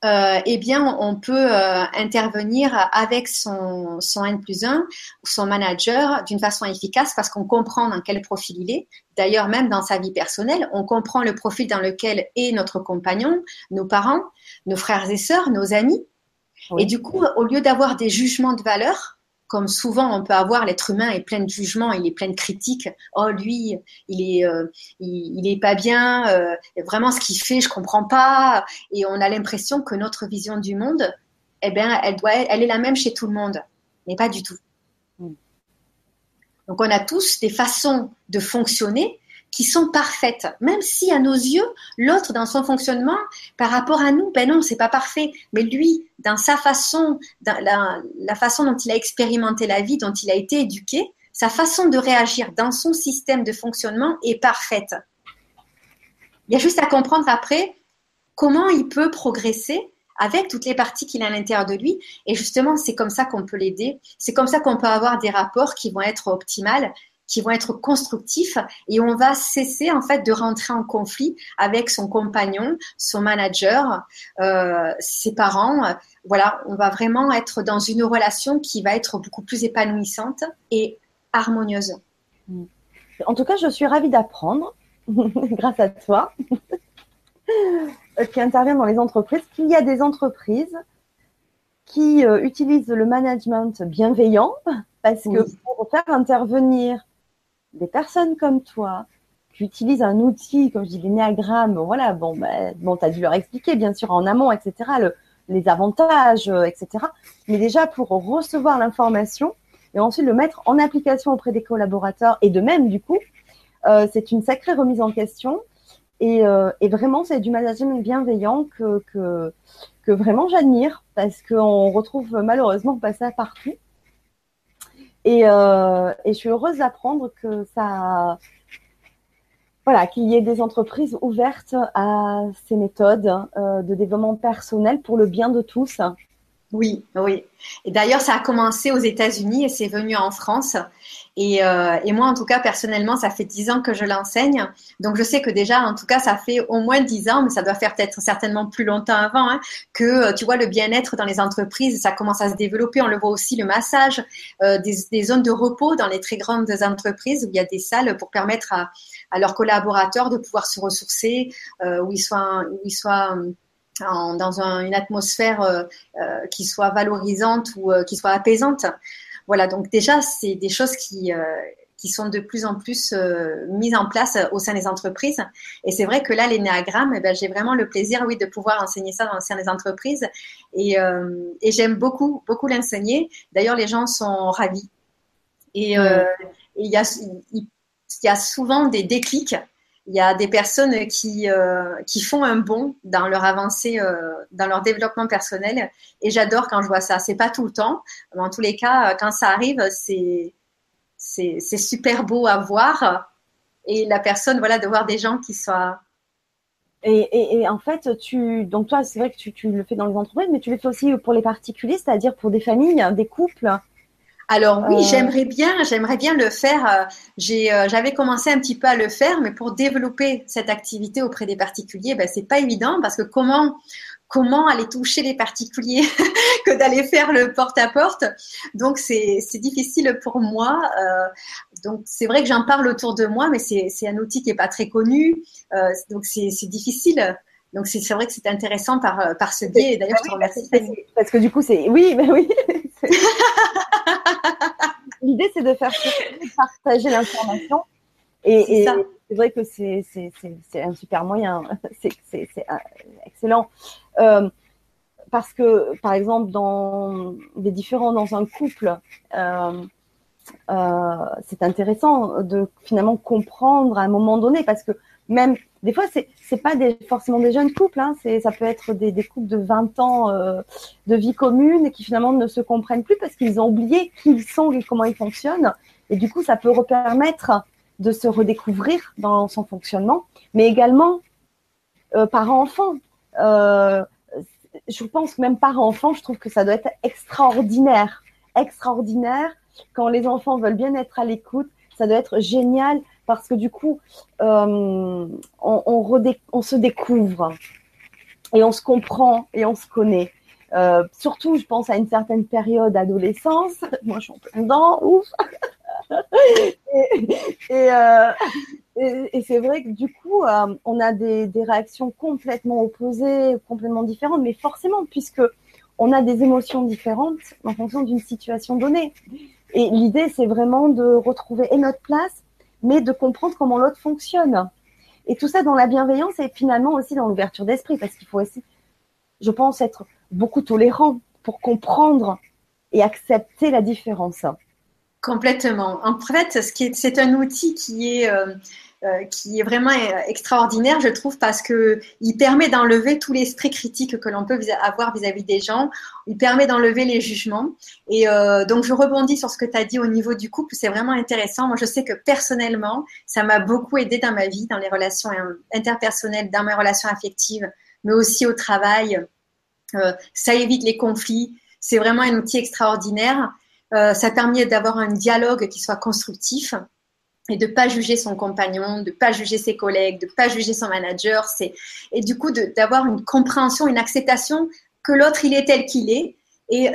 euh, eh bien, on peut euh, intervenir avec son, son N plus 1 ou son manager d'une façon efficace parce qu'on comprend dans quel profil il est. D'ailleurs, même dans sa vie personnelle, on comprend le profil dans lequel est notre compagnon, nos parents, nos frères et sœurs, nos amis. Et du coup, au lieu d'avoir des jugements de valeur, comme souvent on peut avoir, l'être humain est plein de jugements, il est plein de critiques. Oh lui, il est, euh, il, est pas bien. Euh, vraiment, ce qu'il fait, je comprends pas. Et on a l'impression que notre vision du monde, eh bien, elle doit, elle est la même chez tout le monde, mais pas du tout. Mm. Donc on a tous des façons de fonctionner qui sont parfaites, même si à nos yeux, l'autre dans son fonctionnement, par rapport à nous, ben non, c'est pas parfait. Mais lui, dans sa façon, la façon dont il a expérimenté la vie, dont il a été éduqué, sa façon de réagir dans son système de fonctionnement est parfaite. Il y a juste à comprendre après comment il peut progresser avec toutes les parties qu'il a à l'intérieur de lui. Et justement, c'est comme ça qu'on peut l'aider. C'est comme ça qu'on peut avoir des rapports qui vont être optimales, qui vont être constructifs et on va cesser en fait de rentrer en conflit avec son compagnon, son manager, euh, ses parents. Voilà, on va vraiment être dans une relation qui va être beaucoup plus épanouissante et harmonieuse. En tout cas, je suis ravie d'apprendre, grâce à toi, qui intervient dans les entreprises, qu'il y a des entreprises qui euh, utilisent le management bienveillant, parce que pour faire intervenir des personnes comme toi, qui utilisent un outil, comme je dis, l'énéagramme, voilà, bon, ben, bon tu as dû leur expliquer, bien sûr, en amont, etc., les avantages, euh, etc. Mais déjà, pour recevoir l'information, et ensuite le mettre en application auprès des collaborateurs et de même du coup, euh, c'est une sacrée remise en question. Et, euh, vraiment, c'est du management bienveillant que, que vraiment j'admire parce qu'on retrouve malheureusement pas ça partout. Et, euh, et je suis heureuse d'apprendre que ça, voilà, qu'il y ait des entreprises ouvertes à ces méthodes euh, de développement personnel pour le bien de tous. Oui, oui. Et d'ailleurs, ça a commencé aux États-Unis et c'est venu en France. Et, euh, et, moi, en tout cas, personnellement, ça fait dix ans que je l'enseigne. Donc, je sais que déjà, en tout cas, ça fait au moins dix ans, mais ça doit faire peut-être certainement plus longtemps avant, hein, que euh, tu vois le bien-être dans les entreprises, ça commence à se développer. On le voit aussi le massage, euh, des, des, zones de repos dans les très grandes entreprises où il y a des salles pour permettre à, à leurs collaborateurs de pouvoir se ressourcer, euh, où ils soient, où ils soient dans une atmosphère euh, euh, qui soit valorisante ou euh, qui soit apaisante. Voilà, donc déjà, c'est des choses qui, qui sont de plus en plus mises en place au sein des entreprises. Et c'est vrai que là, l'énéagramme, eh ben, j'ai vraiment le plaisir, oui, de pouvoir enseigner ça au sein des entreprises. Et, et j'aime beaucoup, beaucoup l'enseigner. D'ailleurs, les gens sont ravis. Et il y, a, il y a souvent des déclics il y a des personnes qui, euh, qui font un bond dans leur avancée, euh, dans leur développement personnel. Et j'adore quand je vois ça. C'est pas tout le temps, mais en tous les cas, quand ça arrive, c'est, super beau à voir. Et la personne, voilà, de voir des gens qui soient. Et, et, en fait, tu, donc toi, c'est vrai que tu, tu, le fais dans les entreprises, mais tu le fais aussi pour les particuliers, c'est-à-dire pour des familles, des couples. Alors oui, euh. j'aimerais bien, j'aimerais bien le faire. Euh, euh, j'avais commencé un petit peu à le faire, mais pour développer cette activité auprès des particuliers, ben c'est pas évident parce que comment comment aller toucher les particuliers que d'aller faire le porte-à-porte? Donc, c'est, difficile pour moi. donc, c'est vrai que j'en parle autour de moi, mais c'est, un outil qui est pas très connu. donc, c'est, difficile. Donc, c'est, vrai que c'est intéressant par, par ce biais. D'ailleurs, je te remercie. Parce que du coup, c'est... Oui, mais oui. L'idée, c'est de faire partager l'information. Et, c'est vrai que c'est un super moyen. C'est excellent. Euh, parce que, par exemple, dans des différents dans un couple, euh, euh, c'est intéressant de finalement comprendre à un moment donné, parce que même des fois, c'est c'est pas des, forcément des jeunes couples, hein, c'est ça peut être des, des couples de 20 ans euh, de vie commune qui finalement ne se comprennent plus parce qu'ils ont oublié qui ils sont et comment ils fonctionnent. Et du coup, ça peut permettre de se redécouvrir dans son fonctionnement, mais également euh, par enfant. Euh, je pense que même par enfant, je trouve que ça doit être extraordinaire, extraordinaire quand les enfants veulent bien être à l'écoute. Ça doit être génial parce que du coup, euh, on, se découvre et on se comprend et on se connaît. Euh, surtout, je pense à une certaine période d'adolescence. Moi, je suis en plein dedans, ouf. Euh, et, c'est vrai que du coup, on a des, des, réactions complètement opposées, complètement différentes, mais forcément, puisque on a des émotions différentes en fonction d'une situation donnée. Et l'idée, c'est vraiment de retrouver et notre place mais de comprendre comment l'autre fonctionne. Et tout ça dans la bienveillance et finalement aussi dans l'ouverture d'esprit, parce qu'il faut aussi, je pense, être beaucoup tolérant pour comprendre et accepter la différence. Complètement. En fait, c'est un outil qui est, euh, qui est vraiment euh, extraordinaire, je trouve, parce que il permet d'enlever tout l'esprit critique que l'on peut avoir vis-à-vis des gens. Il permet d'enlever les jugements. Et euh, donc, je rebondis sur ce que tu as dit au niveau du couple. C'est vraiment intéressant. Moi, je sais que personnellement, ça m'a beaucoup aidé dans ma vie, dans les relations interpersonnelles, dans mes relations affectives, mais aussi au travail. ça évite les conflits. C'est vraiment un outil extraordinaire. ça permet d'avoir un dialogue qui soit constructif et de pas juger son compagnon, de pas juger ses collègues, de pas juger son manager, c'est et du coup d'avoir une compréhension, une acceptation que l'autre il est tel qu'il est et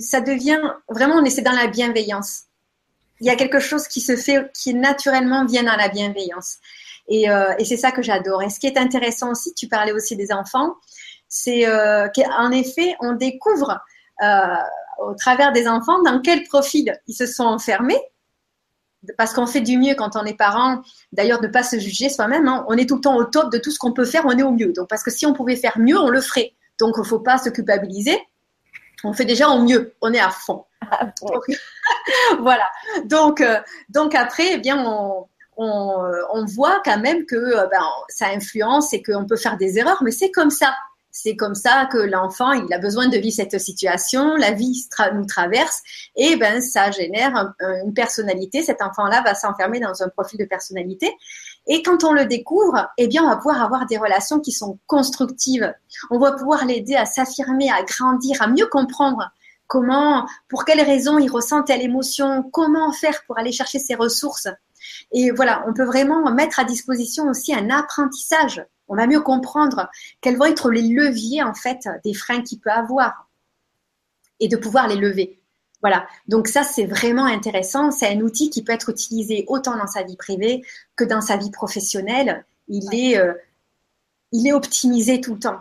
ça devient vraiment on est dans la bienveillance. Il y a quelque chose qui se fait qui naturellement vient dans la bienveillance et, euh, et c'est ça que j'adore. Et ce qui est intéressant aussi, tu parlais aussi des enfants, c'est euh, qu'en effet on découvre euh, au travers des enfants dans quel profil ils se sont enfermés parce qu'on fait du mieux quand on est parent. D'ailleurs, de ne pas se juger soi-même. Hein. On est tout le temps au top de tout ce qu'on peut faire, on est au mieux. Donc, parce que si on pouvait faire mieux, on le ferait. Donc, il ne faut pas se culpabiliser. On fait déjà au mieux, on est à fond. Ah, voilà. Donc, euh, donc après, eh bien, on, on, voit quand même que euh, ben, ça influence et qu'on peut faire des erreurs, mais c'est comme ça c'est comme ça que l'enfant, il a besoin de vivre cette situation, la vie nous traverse, et ben ça génère une personnalité. Cet enfant-là va s'enfermer dans un profil de personnalité. Et quand on le découvre, eh bien, on va pouvoir avoir des relations qui sont constructives. On va pouvoir l'aider à s'affirmer, à grandir, à mieux comprendre comment, pour quelles raisons il ressent telle émotion, comment faire pour aller chercher ses ressources. Et voilà, on peut vraiment mettre à disposition aussi un apprentissage on va mieux comprendre quels vont être les leviers en fait des freins qu'il peut avoir et de pouvoir les lever. Voilà. Donc ça, c'est vraiment intéressant. C'est un outil qui peut être utilisé autant dans sa vie privée que dans sa vie professionnelle. Il est, euh, il est optimisé tout le temps.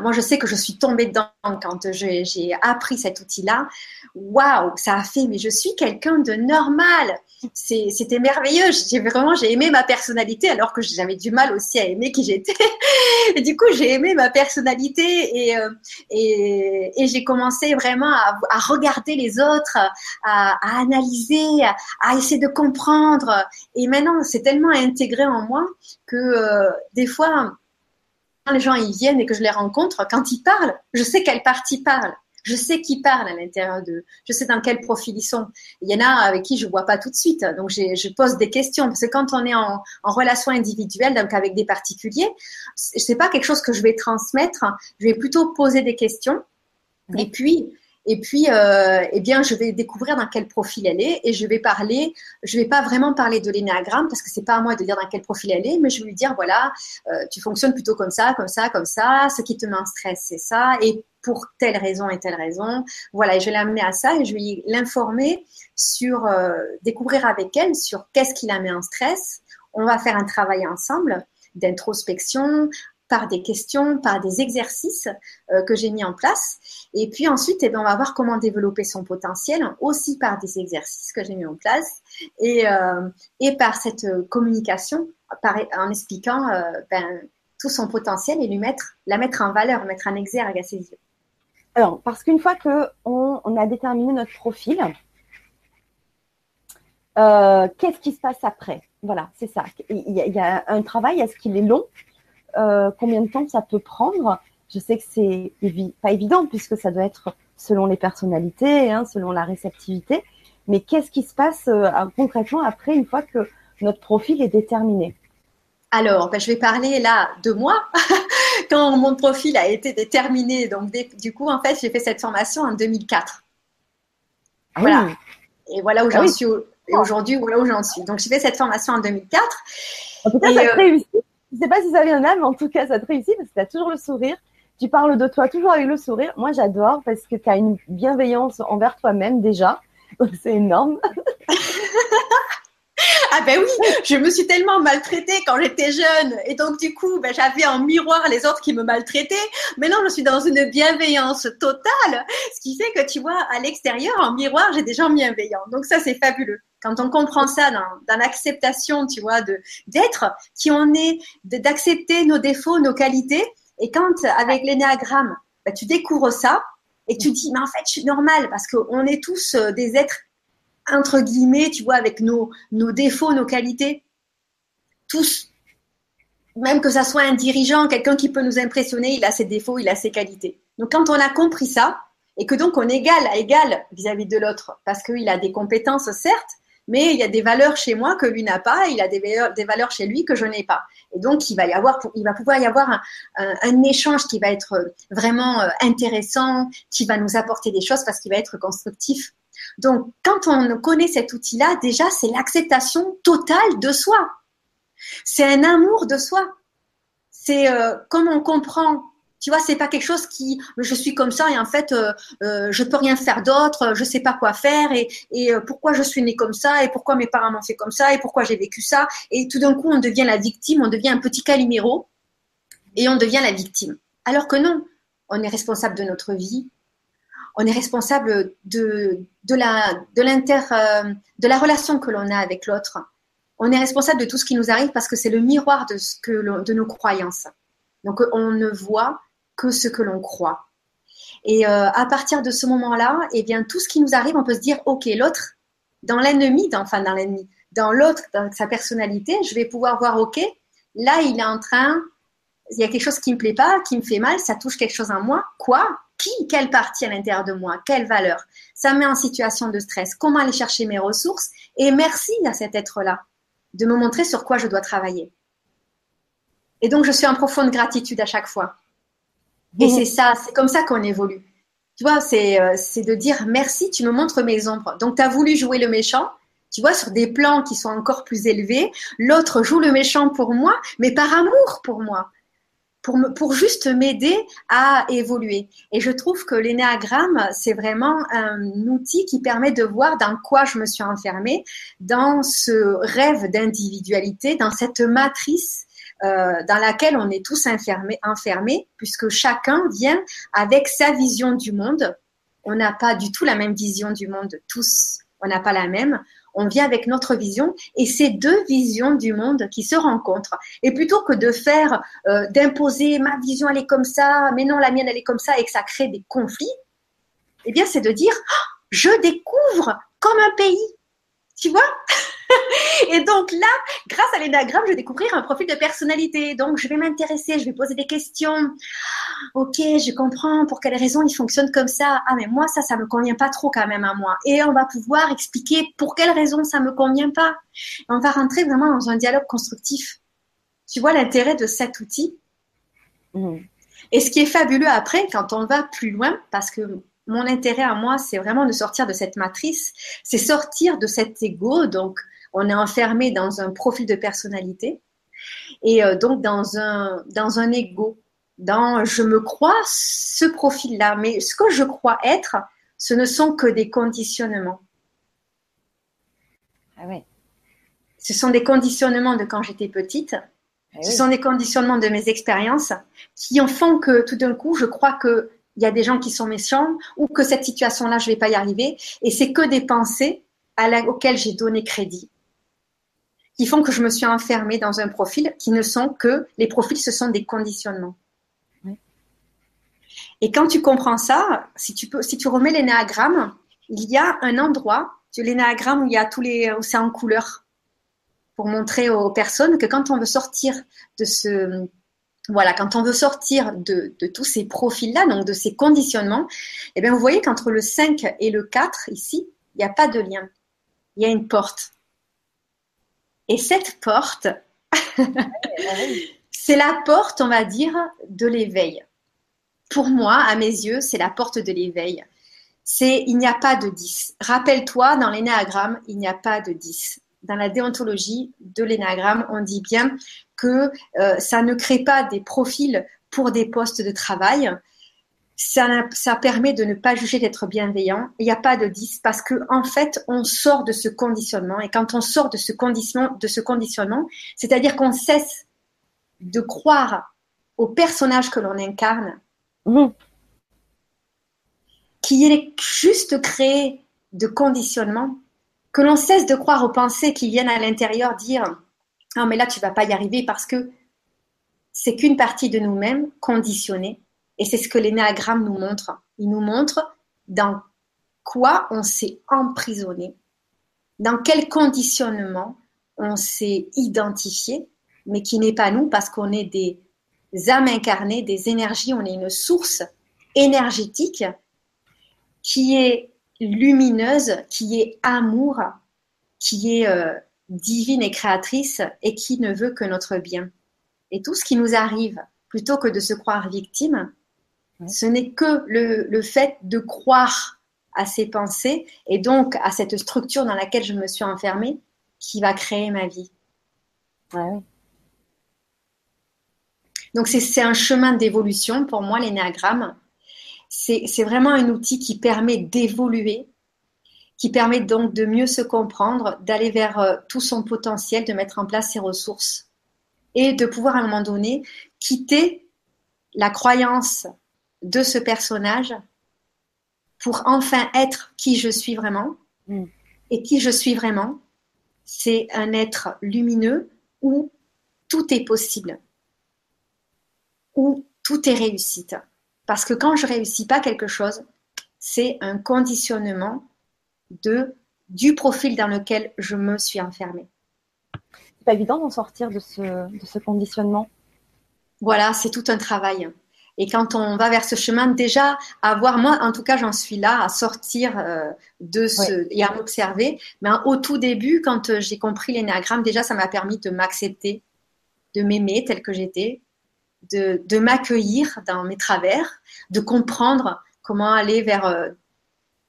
Moi, je sais que je suis tombée dedans quand j'ai appris cet outil-là. Waouh, ça a fait, mais je suis quelqu'un de normal. C'était merveilleux. J'ai vraiment, j'ai aimé ma personnalité alors que j'avais du mal aussi à aimer qui j'étais. Et du coup, j'ai aimé ma personnalité et, euh, j'ai commencé vraiment à, regarder les autres, à, analyser, à, à, essayer de comprendre. Et maintenant, c'est tellement intégré en moi que euh, des fois, quand les gens y viennent et que je les rencontre, quand ils parlent, je sais quelle partie parle. Je sais qui parle à l'intérieur d'eux. Je sais dans quel profil ils sont. Il y en a avec qui je vois pas tout de suite. Donc, je pose des questions. Parce que quand on est en, en relation individuelle, donc avec des particuliers, c'est pas quelque chose que je vais transmettre. Je vais plutôt poser des questions. Et puis, et puis, euh, eh bien, je vais découvrir dans quel profil elle est et je vais parler. Je vais pas vraiment parler de l'énéagramme parce que c'est pas à moi de dire dans quel profil elle est, mais je vais lui dire voilà, euh, tu fonctionnes plutôt comme ça, comme ça, comme ça. Ce qui te met en stress, c'est ça. Et pour telle raison et telle raison, voilà. Et je vais l'amener à ça et je vais l'informer sur euh, découvrir avec elle sur qu'est-ce qui la met en stress. On va faire un travail ensemble d'introspection, par des questions, par des exercices euh, que j'ai mis en place. Et puis ensuite, eh bien, on va voir comment développer son potentiel, aussi par des exercices que j'ai mis en place et, euh, et par cette communication, par, en expliquant euh, ben, tout son potentiel et lui mettre, la mettre en valeur, mettre un exergue à ses yeux. Alors, parce qu'une fois qu'on on a déterminé notre profil, qu'est-ce qui se passe après? Voilà, c'est ça. Il y, a, il y, a, un travail, est-ce qu'il est long? Euh, combien de temps ça peut prendre. Je sais que c'est pas évident puisque ça doit être selon les personnalités, hein, selon la réceptivité. Mais qu'est-ce qui se passe euh, concrètement après une fois que notre profil est déterminé? Alors, ben, je vais parler là de moi. Quand mon profil a été déterminé, donc du coup, en fait, j'ai fait cette formation en 2004. Ah voilà. Et voilà où ah j'en suis. Aujourd'hui, voilà où j'en suis. Donc, j'ai fait cette formation en 2004. En tout cas, ça a réussi. Je sais pas si ça vient là, mais en tout cas, ça te réussit parce que tu as toujours le sourire. Tu parles de toi toujours avec le sourire. Moi, j'adore parce que tu as une bienveillance envers toi-même déjà. C'est énorme. Ah ben oui, je me suis tellement maltraitée quand j'étais jeune et donc du coup, ben, j'avais en miroir les autres qui me maltraitaient. Maintenant, je suis dans une bienveillance totale, ce qui fait que tu vois, à l'extérieur, en miroir, j'ai des gens bienveillants. Donc ça, c'est fabuleux. Quand on comprend ça dans, dans l'acceptation, tu vois, de d'être qui on est, d'accepter nos défauts, nos qualités. Et quand avec l'énéagramme, ben, tu découvres ça et tu dis, mais en fait, je suis normale parce qu'on est tous euh, des êtres entre guillemets, tu vois, avec nos, nos défauts, nos qualités. tous, même que ça soit un dirigeant, quelqu'un qui peut nous impressionner, il a ses défauts, il a ses qualités. Donc quand on a compris ça, et que donc on est égal à égal vis-à-vis de l'autre, parce qu'il a des compétences, certes, mais il y a des valeurs chez moi que lui n'a pas, il a des valeurs, des valeurs chez lui que je n'ai pas. Et donc, il va, y avoir, il va pouvoir y avoir un, un, échange qui va être vraiment euh, intéressant, qui va nous apporter des choses parce qu'il va être constructif. Donc, quand on connaît cet outil-là, déjà, c'est l'acceptation totale de soi. C'est un amour de soi. C'est euh, comme on comprend tu vois, c'est pas quelque chose qui, je suis comme ça et en fait, euh, euh, je peux rien faire d'autre, je sais pas quoi faire et, et euh, pourquoi je suis née comme ça et pourquoi mes parents m'ont fait comme ça et pourquoi j'ai vécu ça. Et tout d'un coup, on devient la victime, on devient un petit Calimero et on devient la victime. Alors que non, on est responsable de notre vie, on est responsable de, de la, de l'inter, euh, de la relation que l'on a avec l'autre. On est responsable de tout ce qui nous arrive parce que c'est le miroir de ce que de nos croyances. Donc on ne voit que ce que l'on croit. Et euh, à partir de ce moment-là, eh bien, tout ce qui nous arrive, on peut se dire, ok, l'autre, dans l'ennemi, dans, enfin dans l'ennemi, dans l'autre, dans sa personnalité, je vais pouvoir voir, ok, là, il est en train, il y a quelque chose qui me plaît pas, qui me fait mal, ça touche quelque chose en moi. Quoi? Qui? Quelle partie à l'intérieur de moi? Quelle valeur? Ça me met en situation de stress. Comment aller chercher mes ressources? Et merci à cet être-là de me montrer sur quoi je dois travailler. Et donc, je suis en profonde gratitude à chaque fois. Et c'est ça, c'est comme ça qu'on évolue. Tu vois, c'est euh, c'est de dire merci, tu me montres mes ombres. Donc, tu as voulu jouer le méchant, tu vois, sur des plans qui sont encore plus élevés. L'autre joue le méchant pour moi, mais par amour pour moi. Pour, me, pour juste m'aider à évoluer. Et je trouve que l'énéagramme, c'est vraiment un outil qui permet de voir dans quoi je me suis enfermée, dans ce rêve d'individualité, dans cette matrice euh, dans laquelle on est tous enfermés, puisque chacun vient avec sa vision du monde. On n'a pas du tout la même vision du monde, tous, on n'a pas la même. On vient avec notre vision et c'est deux visions du monde qui se rencontrent. Et plutôt que de faire, euh, d'imposer ma vision elle est comme ça, mais non la mienne elle est comme ça et que ça crée des conflits, eh bien c'est de dire ah, je découvre comme un pays. Tu vois? et donc là, grâce à l'énagramme, je vais découvrir un profil de personnalité. Donc, je vais m'intéresser, je vais poser des questions. Ok, je comprends pour quelles raisons il fonctionne comme ça. Ah, mais moi, ça, ça me convient pas trop quand même à moi. Et on va pouvoir expliquer pour quelles raisons ça me convient pas. on va rentrer vraiment dans un dialogue constructif. Tu vois l'intérêt de cet outil? Mmh. Et ce qui est fabuleux après, quand on va plus loin, parce que mon intérêt à moi, c'est vraiment de sortir de cette matrice, c'est sortir de cet ego, donc on est enfermé dans un profil de personnalité et euh, donc dans un, dans un ego, dans je me crois ce profil-là, mais ce que je crois être, ce ne sont que des conditionnements. Ah ouais. Ce sont des conditionnements de quand j'étais petite. Ah ce sont des conditionnements de mes expériences qui en font que tout d'un coup, je crois qu'il y a des gens qui sont méchants ou que cette situation-là, je ne vais pas y arriver. Et c'est que des pensées à la, auxquelles j'ai donné crédit qui font que je me suis enfermée dans un profil qui ne sont que les profils, ce sont des conditionnements. Et quand tu comprends ça, si tu peux, si tu remets l'énéagramme, il y a un endroit, l'énéagramme où il y a tous les, où c'est en couleur, pour montrer aux personnes que quand on veut sortir de ce, voilà, quand on veut sortir de, de tous ces profils-là, donc de ces conditionnements, eh bien, vous voyez qu'entre le 5 et le 4, ici, il n'y a pas de lien. Il y a une porte. Et cette porte, c'est la porte, on va dire, de l'éveil. Pour moi, à mes yeux, c'est la porte de l'éveil. C'est il n'y a pas de 10. Rappelle-toi, dans l'énéagramme, il n'y a pas de 10. Dans la déontologie de l'énéagramme, on dit bien que euh, ça ne crée pas des profils pour des postes de travail, ça, permet de ne pas juger d'être bienveillant. Il n'y a pas de 10 parce que en fait, on sort de ce conditionnement. Et quand on sort de ce conditionnement, de ce conditionnement, c'est-à-dire qu'on cesse de croire au personnage que l'on incarne, mmh. qui est juste créé de conditionnement, que l'on cesse de croire aux pensées qui viennent à l'intérieur dire ah mais là tu vas pas y arriver parce que c'est qu'une partie de nous-mêmes conditionnée et c'est ce que l'énéagramme nous montre. Il nous montre dans quoi on s'est emprisonné, dans quel conditionnement on s'est identifié mais qui n'est pas nous parce qu'on est des âmes incarnées, des énergies, on est une source énergétique qui est lumineuse, qui est amour, qui est euh, divine et créatrice et qui ne veut que notre bien. Et tout ce qui nous arrive, plutôt que de se croire victime, ce n'est que le, fait de croire à ces pensées et donc à cette structure dans laquelle je me suis enfermée qui va créer ma vie. Donc c'est un chemin d'évolution pour moi, l'énéagramme. C'est vraiment un outil qui permet d'évoluer, qui permet donc de mieux se comprendre, d'aller vers euh, tout son potentiel, de mettre en place ses ressources et de pouvoir à un moment donné quitter la croyance de ce personnage pour enfin être qui je suis vraiment. Mm. Et qui je suis vraiment, c'est un être lumineux où tout est possible, où tout est réussite. Parce que quand je réussis pas quelque chose, c'est un conditionnement de du profil dans lequel je me suis enfermée. C'est pas évident d'en sortir de ce, de ce conditionnement. Voilà, c'est tout un travail. Et quand on va vers ce chemin, déjà avoir, moi en tout cas j'en suis là, à sortir euh, de ce et à m'observer. Mais au tout début, quand euh, j'ai compris l'énéagramme, déjà ça m'a permis de m'accepter, de m'aimer tel que j'étais, de, de m'accueillir dans mes travers, de comprendre comment aller vers euh,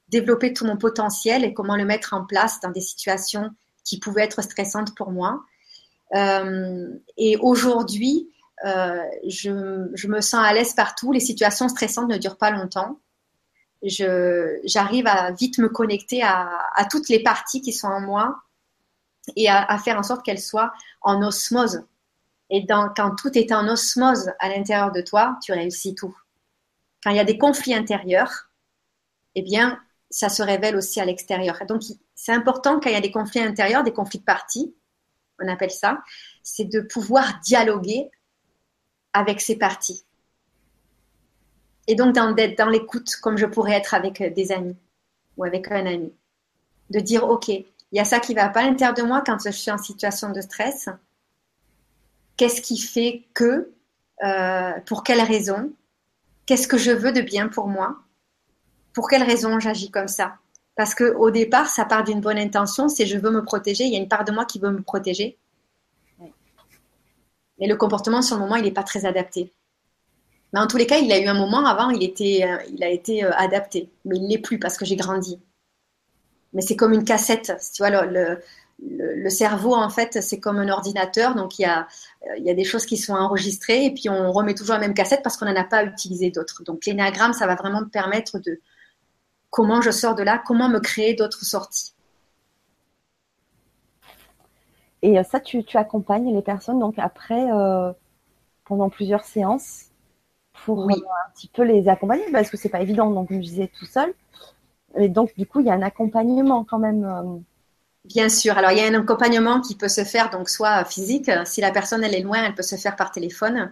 développer tout mon potentiel et comment le mettre en place dans des situations qui pouvaient être stressantes pour moi. Euh, et aujourd'hui, euh, je, me sens à l'aise partout. Les situations stressantes ne durent pas longtemps. J'arrive à vite me connecter à, toutes les parties qui sont en moi et à, faire en sorte qu'elles soient en osmose. Et quand tout est en osmose à l'intérieur de toi, tu réussis tout. Quand il y a des conflits intérieurs, eh bien, ça se révèle aussi à l'extérieur. Donc, c'est important quand il y a des conflits intérieurs, des conflits de parties, on appelle ça, c'est de pouvoir dialoguer avec ces parties. Et donc d'être dans l'écoute comme je pourrais être avec euh, des amis ou avec un ami. De dire, OK, il y a ça qui va pas à l'intérieur de moi quand je suis en situation de stress. Qu'est-ce qui fait que, euh, pour quelle raison, qu'est-ce que je veux de bien pour moi, pour quelle raison j'agis comme ça? Parce que au départ, ça part d'une bonne intention, c'est je veux me protéger, il y a une part de moi qui veut me protéger. Mais le comportement, sur le moment, il n'est pas très adapté. Mais en tous les cas, il a eu un moment avant, il, était, euh, il a été euh, adapté. Mais il ne l'est plus parce que j'ai grandi. Mais c'est comme une cassette. Tu vois, le, le, cerveau, en fait, c'est comme un ordinateur. Donc, il y, a, euh, il y a des choses qui sont enregistrées et puis on remet toujours la même cassette parce qu'on n'en a pas utilisé d'autres. Donc, l'énagramme, ça va vraiment me permettre de comment je sors de là, comment me créer d'autres sorties. Et euh, ça, tu, accompagnes les personnes donc après euh, pendant plusieurs séances pour euh, un petit peu les accompagner parce que c'est pas évident donc je disais tout seul. Et donc du coup il y a un accompagnement quand même. Bien sûr. Alors, il y a un accompagnement qui peut se faire, donc soit physique. Si la personne, elle est loin, elle peut se faire par téléphone.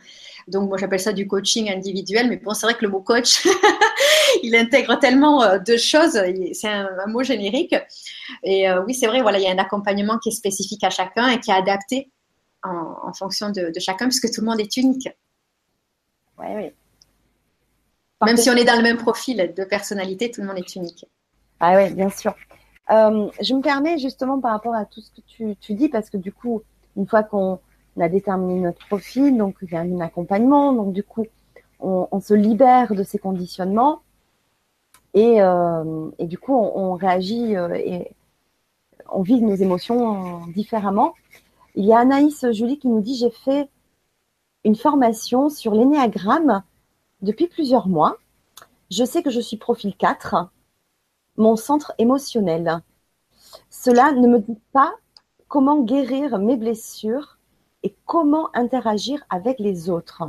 Donc, moi, j'appelle ça du coaching individuel. Mais bon, c'est vrai que le mot coach, il intègre tellement euh, de choses. C'est un, mot générique. Et euh, oui, c'est vrai, voilà, il y a un accompagnement qui est spécifique à chacun et qui est adapté en, fonction de, chacun, puisque tout le monde est unique. Oui, oui. Même si on est dans le même profil de personnalité, tout le monde est unique. Ah oui, bien sûr. Euh, je me permets justement par rapport à tout ce que tu, tu dis, parce que du coup, une fois qu'on a déterminé notre profil, donc il y a un accompagnement, donc du coup, on, on se libère de ces conditionnements et, euh, du coup, on, on réagit euh, et on vit nos émotions différemment. Il y a Anaïs Julie qui nous dit j'ai fait une formation sur l'énéagramme depuis plusieurs mois. Je sais que je suis profil 4 mon centre émotionnel. Cela ne me dit pas comment guérir mes blessures et comment interagir avec les autres.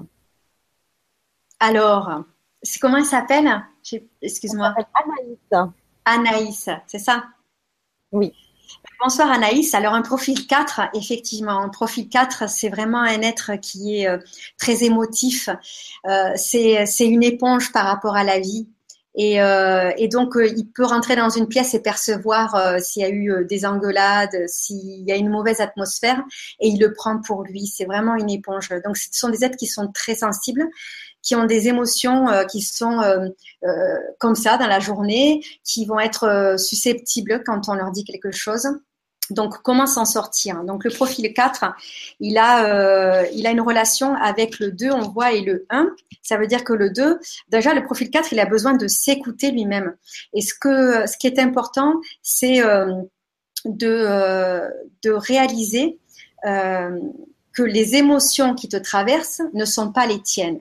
Alors, comment elle s'appelle? Excuse-moi. Anaïs. Anaïs, c'est ça? Oui. Bonsoir Anaïs. Alors un profil 4, effectivement, un profil 4, c'est vraiment un être qui est euh, très émotif. Euh, c'est une éponge par rapport à la vie. Et, euh, et donc, euh, il peut rentrer dans une pièce et percevoir euh, s'il y a eu des engueulades, s'il y a une mauvaise atmosphère, et il le prend pour lui. C'est vraiment une éponge. Donc, ce sont des êtres qui sont très sensibles, qui ont des émotions qui sont comme ça dans la journée, qui vont être susceptibles quand on leur dit quelque chose. Donc, comment s'en sortir Donc, le profil 4, il a, euh, il a une relation avec le 2, on voit, et le 1. Ça veut dire que le 2, déjà, le profil 4, il a besoin de s'écouter lui-même. Et ce, que, ce qui est important, c'est euh, de, euh, de réaliser que les émotions qui te traversent ne sont pas les tiennes,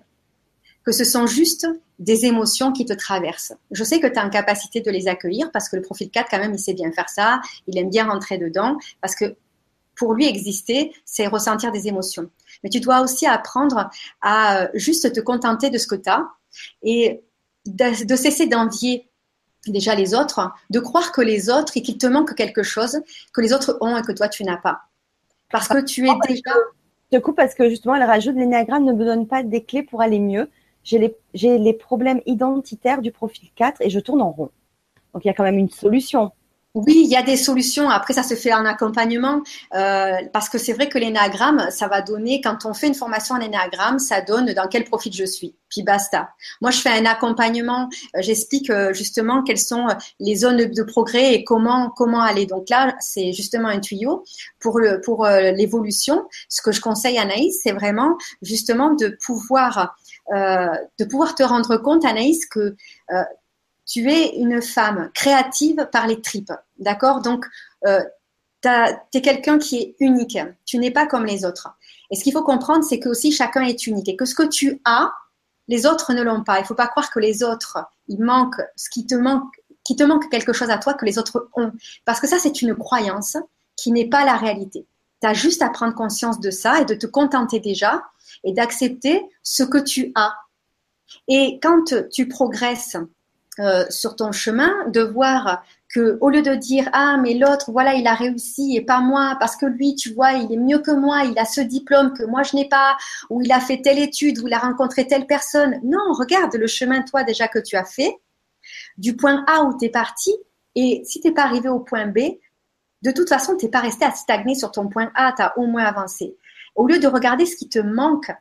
que ce sont juste des émotions qui te traversent. Je sais que tu as une capacité de les accueillir parce que le profil 4, quand même, il sait bien faire ça, il aime bien rentrer dedans parce que pour lui exister, c'est ressentir des émotions. Mais tu dois aussi apprendre à euh, juste te contenter de ce que tu as et de, cesser d'envier déjà les autres, de croire que les autres et qu'il te manque quelque chose que les autres ont et que toi tu n'as pas. Parce que tu es déjà. Je te coupe parce que justement, le rajout de l'énéagramme ne me donne pas des clés pour aller mieux j'ai les, les, problèmes identitaires du profil 4 et je tourne en rond. Donc il y a quand même une solution. Oui, il y a des solutions. Après, ça se fait en accompagnement euh, parce que c'est vrai que l'énagramme, ça va donner, quand on fait une formation en énagramme, ça donne dans quel profil je suis. Puis basta. Moi, je fais un accompagnement. Euh, j'explique euh, justement quelles sont les zones de progrès et comment comment aller. Donc là, c'est justement un tuyau pour le pour l'évolution. Ce que je conseille à Anaïs, c'est vraiment justement de pouvoir de pouvoir te rendre compte, Anaïs, que tu es une femme créative par les tripes, d'accord? Donc, euh, tu es quelqu'un qui est unique. Tu n'es pas comme les autres. Et ce qu'il faut comprendre, c'est que aussi chacun est unique et que ce que tu as, les autres ne l'ont pas. Il ne faut pas croire que les autres, il manque ce qui te manque, qui te manque quelque chose à toi que les autres ont. Parce que ça, c'est une croyance qui n'est pas la réalité. Tu as juste à prendre conscience de ça et de te contenter déjà et d'accepter ce que tu as. Et quand tu progresses euh, sur ton chemin, de voir que au lieu de dire ah mais l'autre voilà il a réussi et pas moi parce que lui tu vois il est mieux que moi il a ce diplôme que moi je n'ai pas ou il a fait telle étude ou il a rencontré telle personne non regarde le chemin toi déjà que tu as fait du point A où tu es parti et si t'es pas arrivé au point B de toute façon t'es pas resté à stagner sur ton point A tu as au moins avancé au lieu de regarder ce qui te manque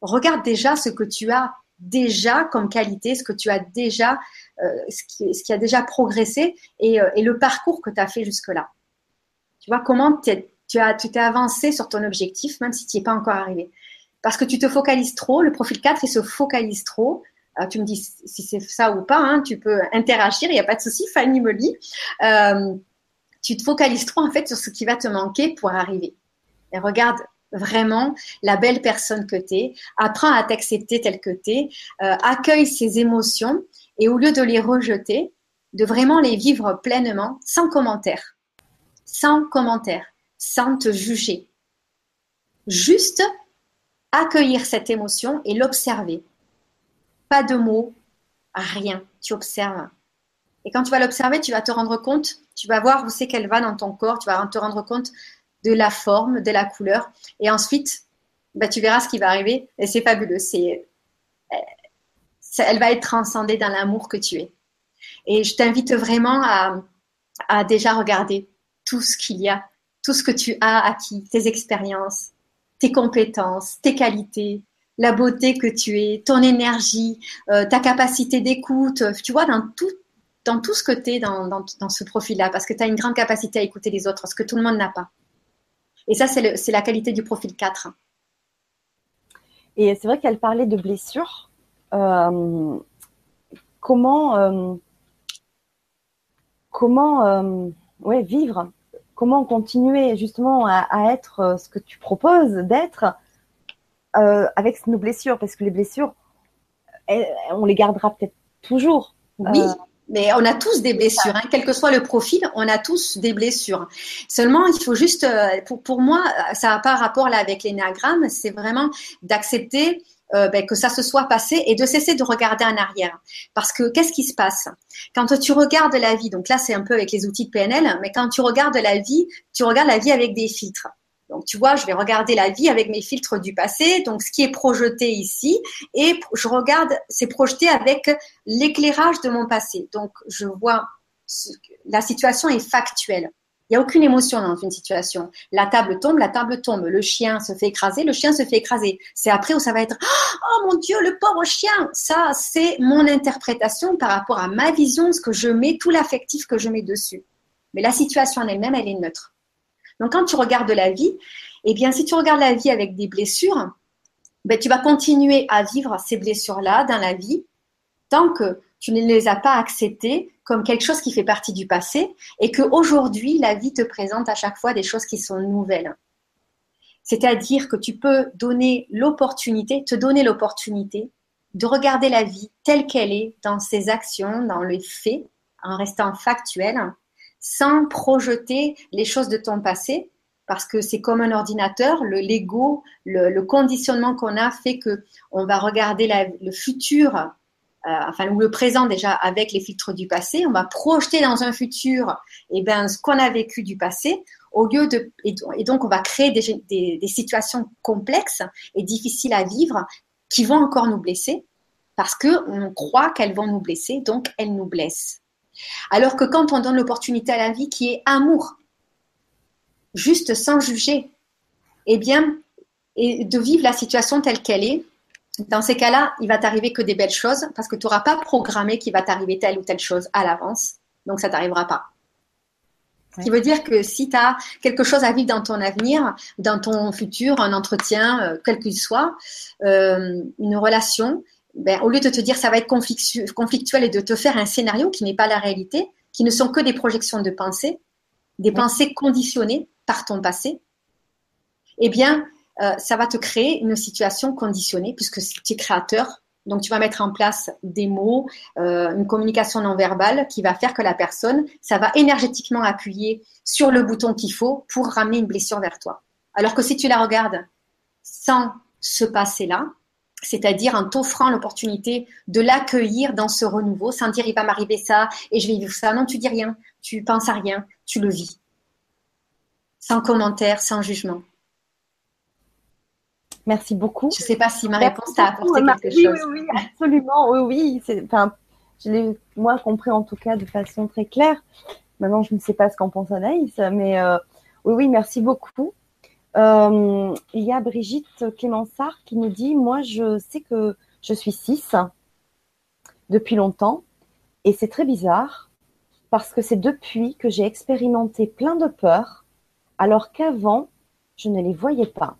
regarde déjà ce que tu as déjà comme qualité, ce que tu as déjà, euh, ce, qui, a déjà progressé et, euh, le parcours que tu as fait jusque-là. Tu vois comment tu as, tu t'es avancé sur ton objectif, même si tu n'y es pas encore arrivé. Parce que tu te focalises trop, le profil 4, il se focalise trop. Euh, tu me dis si c'est ça ou pas, hein, tu peux interagir, il n'y a pas de souci, Fanny me lit. Tu te focalises trop en fait sur ce qui va te manquer pour arriver. Et regarde, vraiment la belle personne que tu es, apprends à t'accepter tel que tu es, euh, accueille ces émotions et au lieu de les rejeter, de vraiment les vivre pleinement, sans commentaire, sans commentaire, sans te juger. Juste accueillir cette émotion et l'observer. Pas de mots, rien, tu observes. Et quand tu vas l'observer, tu vas te rendre compte, tu vas voir où c'est qu'elle va dans ton corps, tu vas te rendre compte de la forme, de la couleur. Et ensuite, bah, tu verras ce qui va arriver. Et c'est fabuleux. C'est, euh, elle va être transcendée dans l'amour que tu es. Et je t'invite vraiment à, déjà regarder tout ce qu'il y a, tout ce que tu as acquis, tes expériences, tes compétences, tes qualités, la beauté que tu es, ton énergie, euh, ta capacité d'écoute, tu vois, dans tout, dans tout ce que tu es dans, dans ce profil-là, parce que tu as une grande capacité à écouter les autres, ce que tout le monde n'a pas. Et ça, c'est la qualité du profil 4. Et c'est vrai qu'elle parlait de blessures. Euh, comment euh, comment euh, ouais, vivre? Comment continuer justement à, être ce que tu proposes d'être avec nos blessures? Parce que les blessures, on les gardera peut-être toujours. Oui. Mais on a tous des blessures, hein. quel que soit le profil, on a tous des blessures. Seulement, il faut juste, euh, pour, pour moi, ça n'a pas rapport là avec l'énéagramme, c'est vraiment d'accepter euh, ben, que ça se soit passé et de cesser de regarder en arrière. Parce que qu'est-ce qui se passe? Quand tu regardes la vie, donc là c'est un peu avec les outils de PNL, mais quand tu regardes la vie, tu regardes la vie avec des filtres. Donc, tu vois, je vais regarder la vie avec mes filtres du passé, donc ce qui est projeté ici, et je regarde, c'est projeté avec l'éclairage de mon passé. Donc, je vois, la situation est factuelle. Il n'y a aucune émotion dans une situation. La table tombe, la table tombe. Le chien se fait écraser, le chien se fait écraser. C'est après où ça va être Oh mon Dieu, le pauvre chien Ça, c'est mon interprétation par rapport à ma vision, ce que je mets, tout l'affectif que je mets dessus. Mais la situation en elle-même, elle est neutre. Donc quand tu regardes la vie, eh bien, si tu regardes la vie avec des blessures, ben, tu vas continuer à vivre ces blessures-là dans la vie tant que tu ne les as pas acceptées comme quelque chose qui fait partie du passé et qu'aujourd'hui, la vie te présente à chaque fois des choses qui sont nouvelles. C'est-à-dire que tu peux donner l'opportunité, te donner l'opportunité de regarder la vie telle qu'elle est dans ses actions, dans les faits, en restant factuel, sans projeter les choses de ton passé, parce que c'est comme un ordinateur, le Lego, le, conditionnement qu'on a fait que on va regarder le futur euh, enfin ou le présent déjà avec les filtres du passé, on va projeter dans un futur eh ben, ce qu'on a vécu du passé, au lieu de et, donc on va créer des, des, situations complexes et difficiles à vivre qui vont encore nous blesser parce que on croit qu'elles vont nous blesser, donc elles nous blessent. Alors que quand on donne l'opportunité à la vie qui est amour, juste sans juger, eh bien, et de vivre la situation telle qu'elle est, dans ces cas-là, il va t'arriver que des belles choses parce que tu n'auras pas programmé qu'il va t'arriver telle ou telle chose à l'avance. Donc, ça t'arrivera pas. Ce qui veut dire que si tu as quelque chose à vivre dans ton avenir, dans ton futur, un entretien, euh, quel qu'il soit, euh, une relation, ben, au lieu de te dire ça va être conflictuel et de te faire un scénario qui n'est pas la réalité, qui ne sont que des projections de pensée, des pensées conditionnées par ton passé, eh bien, euh, ça va te créer une situation conditionnée puisque tu es créateur. Donc, tu vas mettre en place des mots, euh, une communication non verbale qui va faire que la personne, ça va énergétiquement appuyer sur le bouton qu'il faut pour ramener une blessure vers toi. Alors que si tu la regardes sans ce passé-là, c'est-à-dire en t'offrant l'opportunité de l'accueillir dans ce renouveau, sans dire il va m'arriver ça et je vais vivre ça. Non, tu dis rien, tu penses à rien, tu le vis. Sans commentaire, sans jugement. Merci beaucoup. Je ne sais pas si ma réponse t'a apporté quelque chose. Oui, oui, absolument. Oui, oui. Enfin, je l'ai, moi, compris en tout cas de façon très claire. Maintenant, je ne sais pas ce qu'en pense Anaïs, mais euh, oui, oui, merci beaucoup. Euh, il y a Brigitte Clémensart qui nous dit Moi, je sais que je suis 6 depuis longtemps et c'est très bizarre parce que c'est depuis que j'ai expérimenté plein de peurs alors qu'avant, je ne les voyais pas.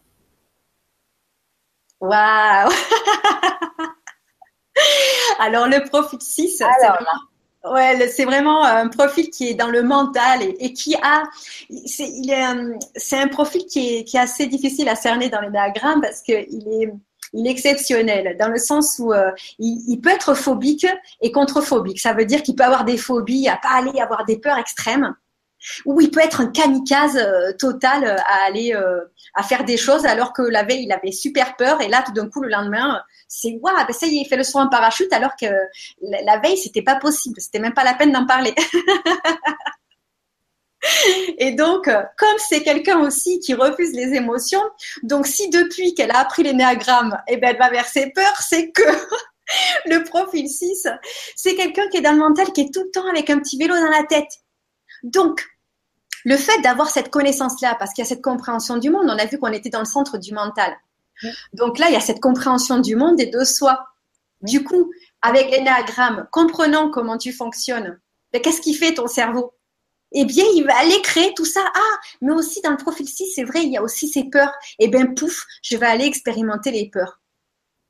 Waouh Alors le profil 6, c'est vraiment, un profil qui est dans le mental et, qui a, c'est, il est, euh, c'est un profil qui est, qui est assez difficile à cerner dans le diagramme parce qu'il est, il est exceptionnel dans le sens où euh, il, peut être phobique et contre-phobique. Ça veut dire qu'il peut avoir des phobies, à pas aller avoir des peurs extrêmes ou il peut être un kamikaze euh, total euh, à aller euh, à faire des choses alors que la veille il avait super peur et là tout d'un coup le lendemain c'est waouh ben ça y est il fait le saut en parachute alors que la veille c'était pas possible c'était même pas la peine d'en parler Et donc, comme c'est quelqu'un aussi qui refuse les émotions, donc si depuis qu'elle a appris l'énéagramme, eh ben, elle va vers ses peurs, c'est que le profil 6, c'est quelqu'un qui est dans le mental, qui est tout le temps avec un petit vélo dans la tête. Donc, le fait d'avoir cette connaissance-là, parce qu'il y a cette compréhension du monde, on a vu qu'on était dans le centre du mental. Donc là, il y a cette compréhension du monde et de soi. Du coup, avec l'énagramme, comprenant comment tu fonctionnes, ben, qu'est-ce qui fait ton cerveau? Eh bien, il va aller créer tout ça. Ah, mais aussi dans le profil 6, c'est vrai, il y a aussi ces peurs. Eh bien, pouf, je vais aller expérimenter les peurs.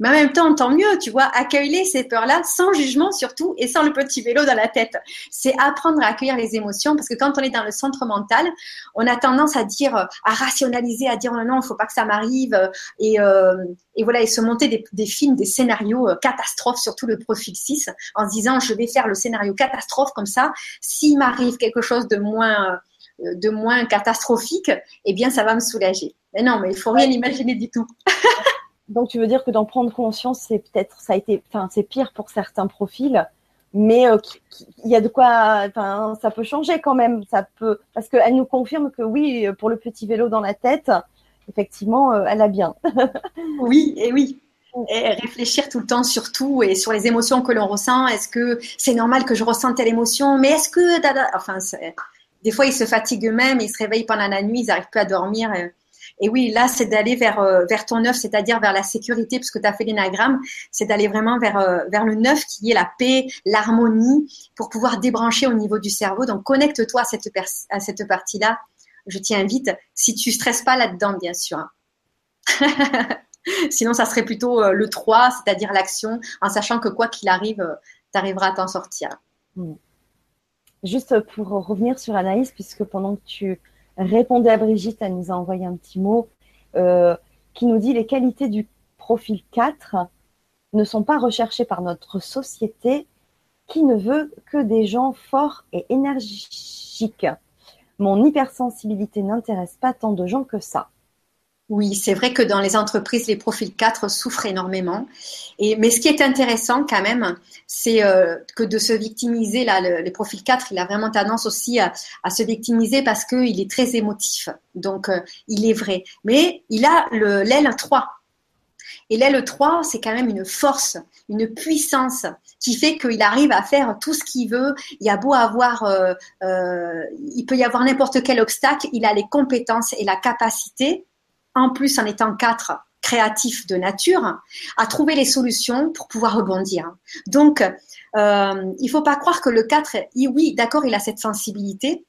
Mais en même temps, tant mieux, tu vois, accueillir ces peurs-là sans jugement surtout et sans le petit vélo dans la tête. C'est apprendre à accueillir les émotions parce que quand on est dans le centre mental, on a tendance à dire, à rationaliser, à dire non, non, il faut pas que ça m'arrive et, euh, et voilà, et se monter des, des films, des scénarios euh, catastrophes, surtout le profil 6, en se disant je vais faire le scénario catastrophe comme ça, s'il m'arrive quelque chose de moins euh, de moins catastrophique, eh bien ça va me soulager. Mais non, mais il faut rien imaginer du tout. Donc tu veux dire que d'en prendre conscience, c'est peut-être, ça a été, enfin c'est pire pour certains profils mais il y a de quoi, enfin, ça peut changer quand même. Ça peut, parce qu'elle nous confirme que oui, pour le petit vélo dans la tête, effectivement, elle a bien. oui, et oui. Et réfléchir tout le temps sur tout et sur les émotions que l'on ressent. Est-ce que c'est normal que je ressente telle émotion? Mais est-ce que, enfin, des fois ils se fatiguent eux-mêmes, ils se réveillent pendant la nuit, ils n'arrivent plus à dormir. Et oui, là, c'est d'aller vers, euh, vers ton neuf, c'est-à-dire vers la sécurité, puisque tu as fait l'énagramme, c'est d'aller vraiment vers, euh, vers le neuf qui est la paix, l'harmonie, pour pouvoir débrancher au niveau du cerveau. Donc, connecte-toi à cette, partie-là. Je t'y invite, si tu stresses pas là-dedans, bien sûr. Hein. Sinon, ça serait plutôt euh, le 3, c'est-à-dire l'action, en sachant que quoi qu'il arrive, tu arriveras à t'en sortir. Hmm. Juste pour revenir sur Anaïs, puisque pendant que tu répondez à Brigitte, elle nous a envoyé un petit mot euh, qui nous dit les qualités du profil 4 ne sont pas recherchées par notre société qui ne veut que des gens forts et énergiques. Mon hypersensibilité n'intéresse pas tant de gens que ça. Oui, c'est vrai que dans les entreprises, les profils 4 souffrent énormément. Et, mais ce qui est intéressant quand même, c'est euh, que de se victimiser, là, le, profil 4, il a vraiment tendance aussi à, se victimiser parce qu'il est très émotif. Donc, euh, il est vrai. Mais il a l'aile 3. Et l'aile 3, c'est quand même une force, une puissance qui fait qu'il arrive à faire tout ce qu'il veut. Il y a beau avoir, euh, il peut y avoir n'importe quel obstacle, il a les compétences et la capacité en plus en étant quatre créatifs de nature, à trouver les solutions pour pouvoir rebondir. Donc, euh, il faut pas croire que le 4, oui, d'accord, il a cette sensibilité,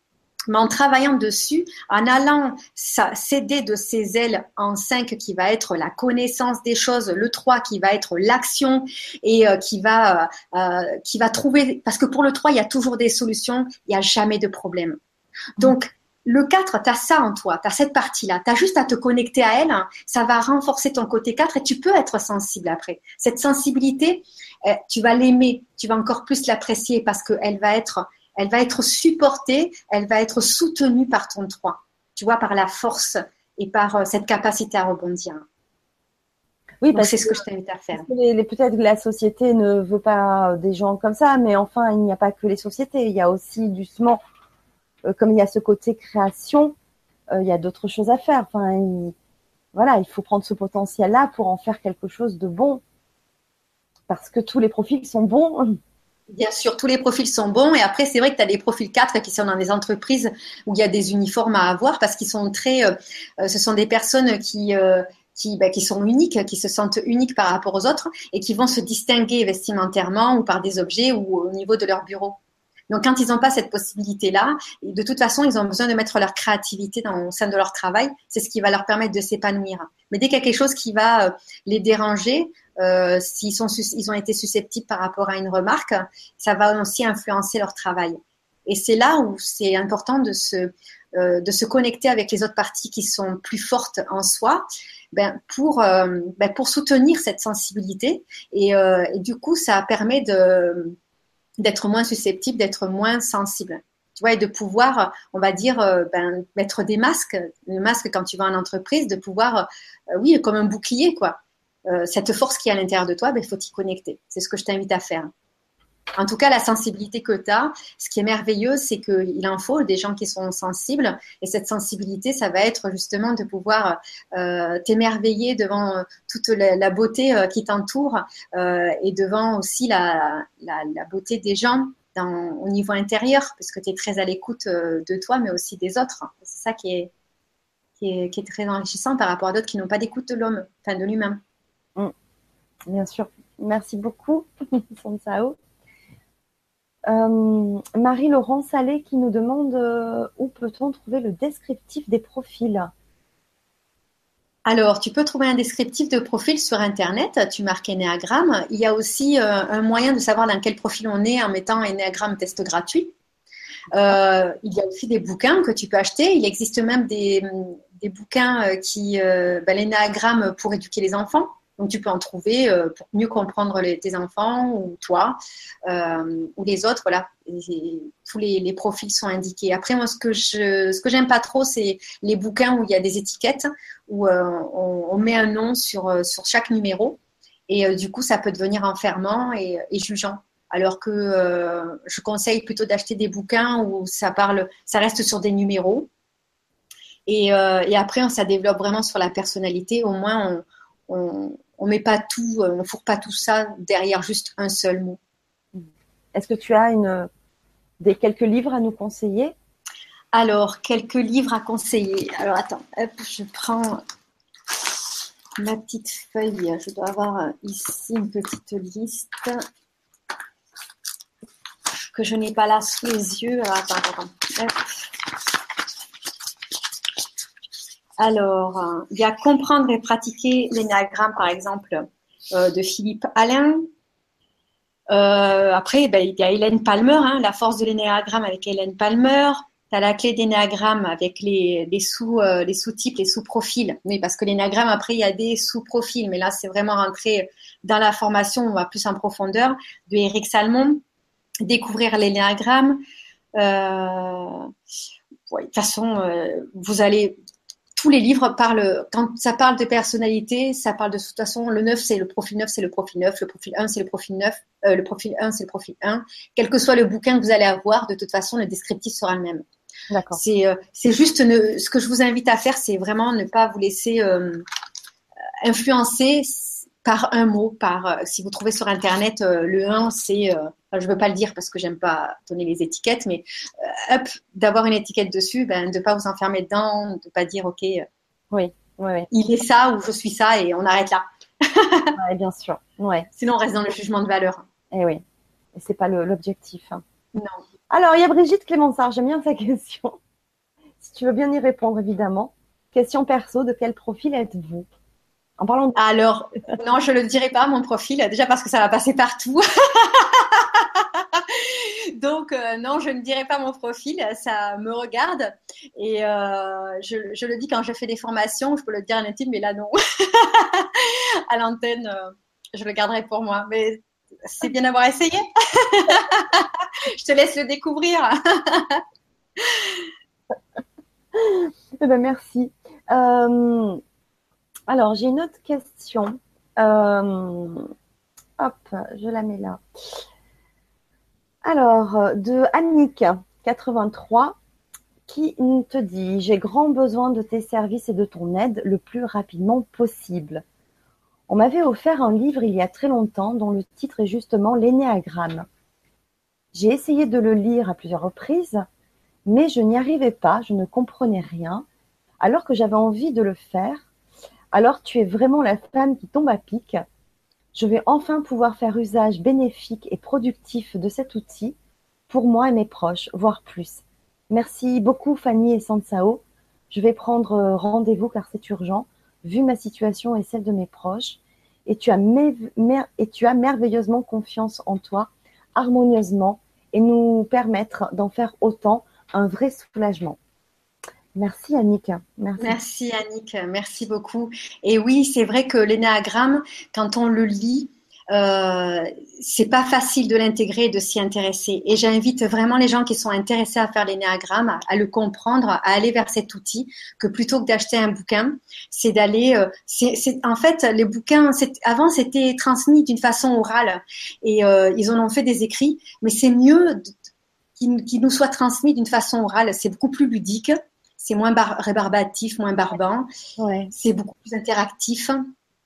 mais en travaillant dessus, en allant céder de ses ailes en 5 qui va être la connaissance des choses, le 3 qui va être l'action et euh, qui va euh, qui va trouver parce que pour le 3, il y a toujours des solutions, il n'y a jamais de problème. Donc le 4, tu as ça en toi, tu as cette partie-là. Tu as juste à te connecter à elle, ça va renforcer ton côté 4 et tu peux être sensible après. Cette sensibilité, euh, tu vas l'aimer, tu vas encore plus l'apprécier parce qu'elle va être elle va être supportée, elle va être soutenue par ton 3. Tu vois, par la force et par euh, cette capacité à rebondir. Oui, parce c'est ce que je t'invite à faire. Peut-être que la société ne veut pas des gens comme ça, mais enfin, il n'y a pas que les sociétés. Il y a aussi doucement euh, comme il y a ce côté création, euh, il y a d'autres choses à faire. Enfin, voilà, il faut prendre ce potentiel-là pour en faire quelque chose de bon. Parce que tous les profils sont bons. Bien sûr, tous les profils sont bons. Et après, c'est vrai que tu as des profils 4 qui sont dans des entreprises où il y a des uniformes à avoir parce qu'ils sont très. Euh, ce sont des personnes bah, qui sont uniques, qui se sentent uniques par rapport aux autres et qui vont se distinguer vestimentairement ou par des objets ou au niveau de leur bureau. Donc, quand ils n'ont pas cette possibilité-là, de toute façon, ils ont besoin de mettre leur créativité dans, au sein de leur travail. C'est ce qui va leur permettre de s'épanouir. Mais dès qu'il y a quelque chose qui va euh, les déranger, euh, s'ils sont, ils ont été susceptibles par rapport à une remarque, ça va aussi influencer leur travail. Et c'est là où c'est important de se, euh, de se connecter avec les autres parties qui sont plus fortes en soi. Ben, pour, euh, ben, pour soutenir cette sensibilité. Et, euh, et, du coup, ça permet de, d'être moins susceptible, d'être moins sensible. Tu vois, et de pouvoir, on va dire, euh, ben, mettre des masques, le masque quand tu vas en entreprise, de pouvoir, euh, oui, comme un bouclier, quoi. Euh, cette force qui est à l'intérieur de toi, il ben, faut t'y connecter. C'est ce que je t'invite à faire. En tout cas, la sensibilité que tu as, ce qui est merveilleux, c'est qu'il en faut des gens qui sont sensibles. Et cette sensibilité, ça va être justement de pouvoir euh, t'émerveiller devant euh, toute la, beauté euh, qui t'entoure et devant aussi la, beauté des gens au niveau intérieur, parce que tu es très à l'écoute de toi, mais aussi des autres. C'est ça qui est, très enrichissant par rapport à d'autres qui n'ont pas d'écoute de l'homme, enfin de lui-même. Mm. Bien sûr. Merci beaucoup, Sansao. Euh, Marie-Laurent Salé qui nous demande euh, où peut-on trouver le descriptif des profils? Alors, tu peux trouver un descriptif de profil sur Internet, tu marques Enneagram. Il y a aussi euh, un moyen de savoir dans quel profil on est en mettant Enneagram test gratuit. il y a aussi des bouquins que tu peux acheter. Il existe même des, bouquins qui, ben, l'Enneagram pour éduquer les enfants. Donc, tu peux en trouver euh, pour mieux comprendre tes enfants ou toi euh, ou les autres. Voilà, tous les, profils sont indiqués. Après, moi, ce que je, ce que j'aime pas trop, c'est les bouquins où il y a des étiquettes où euh, on, met un nom sur sur chaque numéro et du coup, ça peut devenir enfermant et, jugeant. alors que je conseille plutôt d'acheter des bouquins où ça parle, ça reste sur des numéros. Et, et après, ça développe vraiment sur la personnalité. Au moins, on, met pas tout, on fourre pas tout ça derrière juste un seul mot. Est-ce que tu as une, des quelques livres à nous conseiller? Alors, quelques livres à conseiller. Alors, attends, je prends ma petite feuille. Je dois avoir ici une petite liste que je n'ai pas là sous les yeux. Alors, attends, attends. Alors, il y a Comprendre et pratiquer l'énagramme, par exemple, euh, de Philippe Alain. Euh, après, ben, il y a Hélène Palmer, hein, La force de l'énagramme avec Hélène Palmer tu as la clé d'énagramme avec les, sous euh, les sous-types, les sous-profils. Oui, parce que l'énagramme, après, il y a des sous-profils, mais là, c'est vraiment rentrer dans la formation, on va plus en profondeur, de Eric Salmon, découvrir l'énagramme. Euh, de toute façon, vous allez tous les livres parlent, quand ça parle de personnalité, ça parle de, toute façon, le 9, c'est le profil 9, c'est le profil 9, le profil 1, c'est le profil 9, le profil 1, c'est le profil 1. Quel que soit le bouquin que vous allez avoir, de toute façon, le descriptif sera le même. C'est euh, c'est juste ce que je vous invite à faire, c'est vraiment ne pas vous laisser euh, influencer par un mot, par euh, si vous trouvez sur internet le 1, c'est je ne veux pas le dire parce que j'aime pas donner les étiquettes, mais hop, d'avoir une étiquette dessus, ben, de pas vous enfermer dedans, de pas dire ok, oui, oui, il est ça ou je suis ça et on arrête là. oui, bien sûr. Ouais. Sinon, on reste dans le jugement de valeur. Et eh oui, et c'est pas l'objectif. Hein. Non. Alors, il y a Brigitte Clémensard, j'aime bien sa question. Si tu veux bien y répondre, évidemment. Question perso, de quel profil êtes-vous? En parlant de... Alors, non, je ne le dirai pas, mon profil, déjà parce que ça va passer partout. Donc, euh, non, je ne dirai pas mon profil, ça me regarde. Et euh, je, le dis quand je fais des formations, je peux le dire à l'intime, mais là, non. à l'antenne, euh, je le garderai pour moi. Mais c'est bien d'avoir essayé. Je te laisse le découvrir. Eh ben, merci. Alors, j'ai une autre question. Hop, je la mets là. Alors, de Annick, 83, qui te dit J'ai grand besoin de tes services et de ton aide le plus rapidement possible. On m'avait offert un livre il y a très longtemps dont le titre est justement L'énéagramme. J'ai essayé de le lire à plusieurs reprises, mais je n'y arrivais pas, je ne comprenais rien, alors que j'avais envie de le faire. Alors tu es vraiment la femme qui tombe à pic. Je vais enfin pouvoir faire usage bénéfique et productif de cet outil pour moi et mes proches, voire plus. Merci beaucoup Fanny et Sansao. Je vais prendre rendez-vous car c'est urgent vu ma situation et celle de mes proches, et tu as, et tu as merveilleusement confiance en toi, harmonieusement, et nous permettre d'en faire autant un vrai soulagement. Merci Annick. Merci. Annick, merci beaucoup. Et oui, c'est vrai que l'énéagramme, quand on le lit, euh, c'est pas facile de l'intégrer et de s'y intéresser. Et j'invite vraiment les gens qui sont intéressés à faire l'énéagramme, à, le comprendre, à aller vers cet outil, que plutôt que d'acheter un bouquin, c'est d'aller. Euh, en fait, les bouquins, avant c'était transmis d'une façon orale et euh, ils en ont fait des écrits, mais c'est mieux qu'il, nous soit transmis d'une façon orale. C'est beaucoup plus ludique, c'est moins rébarbatif, moins barbant, ouais. c'est beaucoup plus interactif.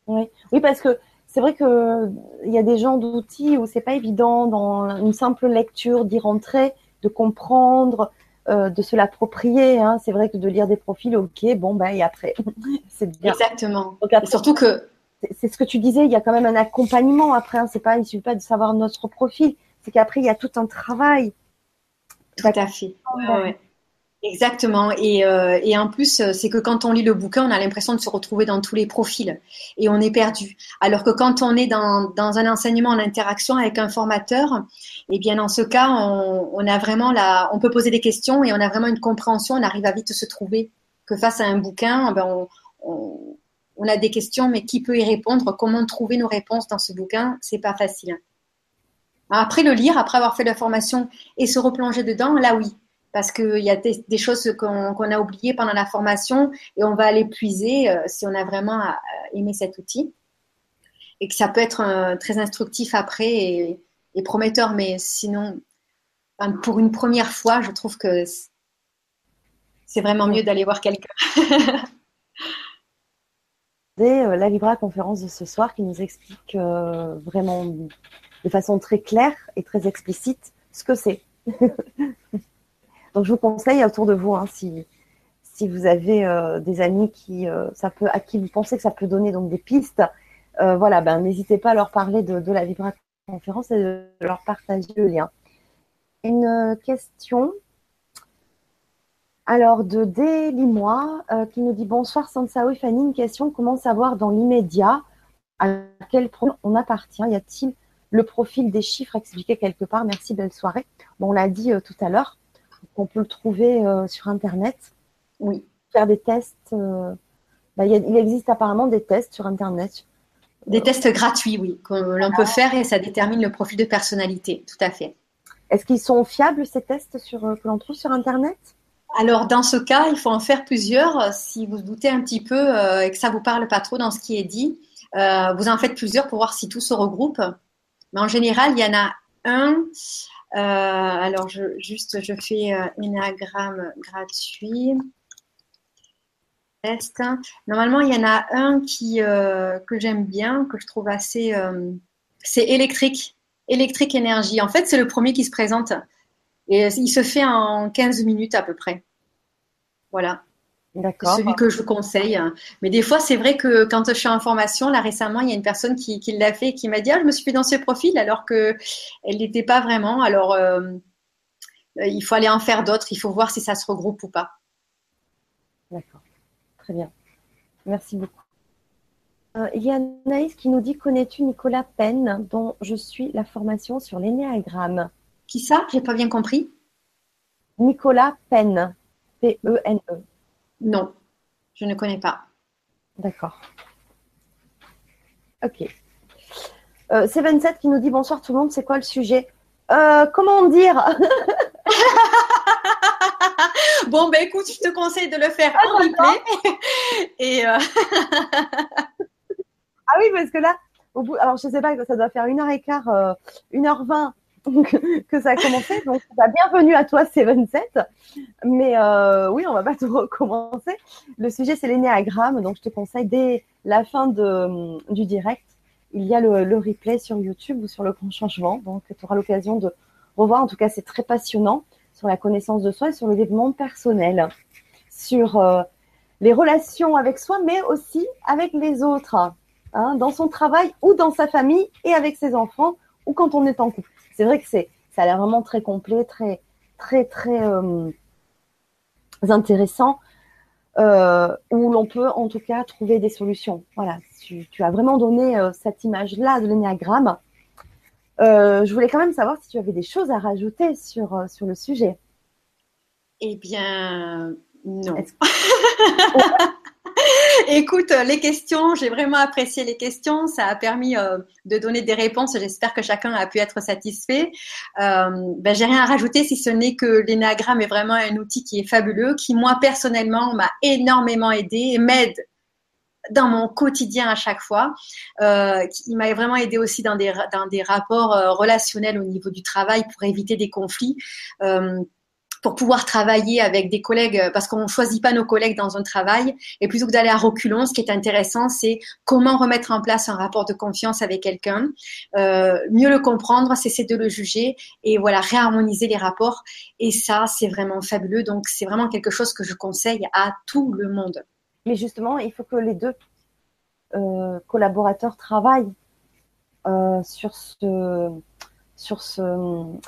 Oui, oui parce que c'est vrai qu'il y a des gens d'outils où c'est pas évident dans une simple lecture d'y rentrer, de comprendre, euh, de se l'approprier. Hein. C'est vrai que de lire des profils, ok, bon ben et après, c'est bien. Exactement. surtout que c'est ce que tu disais, il y a quand même un accompagnement après. Hein. C'est pas, il suffit pas de savoir notre profil, c'est qu'après il y a tout un travail. Tout à fait. ouais. Exactement. Et, euh, et en plus, euh, c'est que quand on lit le bouquin, on a l'impression de se retrouver dans tous les profils et on est perdu. Alors que quand on est dans, dans un enseignement en interaction avec un formateur, eh bien dans ce cas, on, on, a vraiment la, on peut poser des questions et on a vraiment une compréhension. On arrive à vite se trouver. Que face à un bouquin, ben on, on, on a des questions, mais qui peut y répondre? Comment trouver nos réponses dans ce bouquin? C'est pas facile. Après le lire, après avoir fait la formation et se replonger dedans, là oui, parce qu'il y a des, choses qu'on a oubliées pendant la formation et on va aller puiser euh, si on a vraiment aimé cet outil. Et que ça peut être euh, très instructif après et, prometteur, mais sinon, pour une première fois, je trouve que c'est vraiment mieux d'aller voir quelqu'un. Euh, la Libra conférence de ce soir qui nous explique euh, vraiment de façon très claire et très explicite ce que c'est. Donc je vous conseille autour de vous, hein, si, si vous avez euh, des amis qui, ça peut, à qui vous pensez que ça peut donner des pistes, voilà, ben n'hésitez pas à leur parler de, de la Libra conférence et de leur partager le lien. Une question. Alors, de Délimois, euh, qui nous dit Bonsoir Sansao et Fanny, une question. Comment savoir dans l'immédiat à quel point on appartient? Y a-t-il le profil des chiffres expliqué quelque part? Merci, belle soirée. On l'a dit euh, tout à l'heure, on peut le trouver euh, sur Internet. Oui. Faire des tests. Bah, il existe apparemment des tests sur Internet. Des tests gratuits, oui, que l'on peut faire et ça détermine le profil de personnalité, tout à fait. Est-ce qu'ils sont fiables, ces tests sur, que l'on trouve sur Internet? Alors, dans ce cas, il faut en faire plusieurs. Si vous doutez un petit peu euh, et que ça vous parle pas trop dans ce qui est dit, euh, vous en faites plusieurs pour voir si tout se regroupe. Mais en général, il y en a un. Euh, alors, juste, je fais un énagramme gratuit. Test. Normalement, il y en a un qui que j'aime bien, que je trouve assez. c'est électrique, électrique énergie. En fait, c'est le premier qui se présente. Et il se fait en 15 minutes à peu près. Voilà. D'accord. Celui que je conseille. Mais des fois, c'est vrai que quand je suis en formation, là récemment, il y a une personne qui, l'a fait et qui m'a dit Ah, je me suis fait dans ce profil alors qu'elle n'était pas vraiment. Alors, euh, il faut aller en faire d'autres. Il faut voir si ça se regroupe ou pas. D'accord. Très bien. Merci beaucoup. Euh, il y a Naïs qui nous dit Connais-tu Nicolas Penn, dont je suis la formation sur l'énéagramme? Qui ça? J'ai pas bien compris. Nicolas Penn. P-E-N-E. Non, je ne connais pas. D'accord. Ok. Euh, c'est 27 qui nous dit bonsoir tout le monde, c'est quoi le sujet? Euh, comment dire? Bon, ben écoute, je te conseille de le faire en ah, replay. Euh, ah oui, parce que là, au bout, alors je ne sais pas, ça doit faire 1h15, 1h20 que, ça a commencé. Donc, bah, bienvenue à toi, 77. Mais euh, oui, on va pas tout recommencer. Le sujet, c'est l'énéagramme. Donc, je te conseille dès la fin de, hum, du direct. Il y a le, replay sur YouTube ou sur le grand changement. Donc, tu auras l'occasion de revoir. En tout cas, c'est très passionnant sur la connaissance de soi et sur le développement personnel, sur euh, les relations avec soi, mais aussi avec les autres, hein, dans son travail ou dans sa famille et avec ses enfants ou quand on est en couple c'est vrai que c'est, ça a l'air vraiment très complet, très, très, très euh, intéressant, euh, où l'on peut en tout cas trouver des solutions. Voilà, tu, as vraiment donné euh, cette image-là de l'énéagramme. je voulais quand même savoir si tu avais des choses à rajouter sur, sur le sujet. Eh bien, non. Écoute, les questions, j'ai vraiment apprécié les questions. Ça a permis euh, de donner des réponses. J'espère que chacun a pu être satisfait. Euh, ben, j'ai rien à rajouter si ce n'est que l'énagramme est vraiment un outil qui est fabuleux, qui moi personnellement m'a énormément aidé et m'aide dans mon quotidien à chaque fois. Euh, il m'a vraiment aidé aussi dans des, rapports euh, relationnels au niveau du travail pour éviter des conflits. Euh, pour pouvoir travailler avec des collègues, euh, parce qu'on ne choisit pas nos collègues dans un travail, et plutôt que d'aller à reculons, ce qui est intéressant, c'est comment remettre en place un rapport de confiance avec quelqu'un, euh, mieux le comprendre, cesser de le juger, et voilà, réharmoniser les rapports. Et ça, c'est vraiment fabuleux. Donc, c'est vraiment quelque chose que je conseille à tout le monde. Mais justement, il faut que les deux euh, collaborateurs travaillent sur ce, sur ce,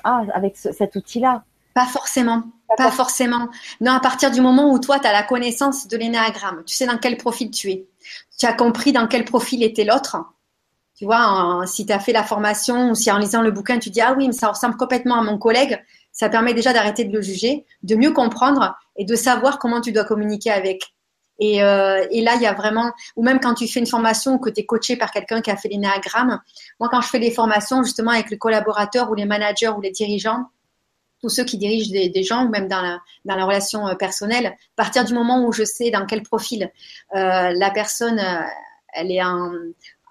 ah, avec cet outil-là pas forcément. Pas forcément. Non, à partir du moment où toi, tu as la connaissance de l'énéagramme, tu sais dans quel profil tu es. Tu as compris dans quel profil était l'autre. Tu vois, si tu as fait la formation ou si en lisant le bouquin, tu dis Ah oui, mais ça ressemble complètement à mon collègue, ça permet déjà d'arrêter de le juger, de mieux comprendre et de savoir comment tu dois communiquer avec. Et, euh, et là, il y a vraiment, ou même quand tu fais une formation ou que tu es coaché par quelqu'un qui a fait l'énéagramme, moi, quand je fais des formations justement avec les collaborateurs ou les managers ou les dirigeants, tous ceux qui dirigent des, gens ou même dans la, dans la relation euh, personnelle, à partir du moment où je sais dans quel profil euh, la personne, euh, elle est en,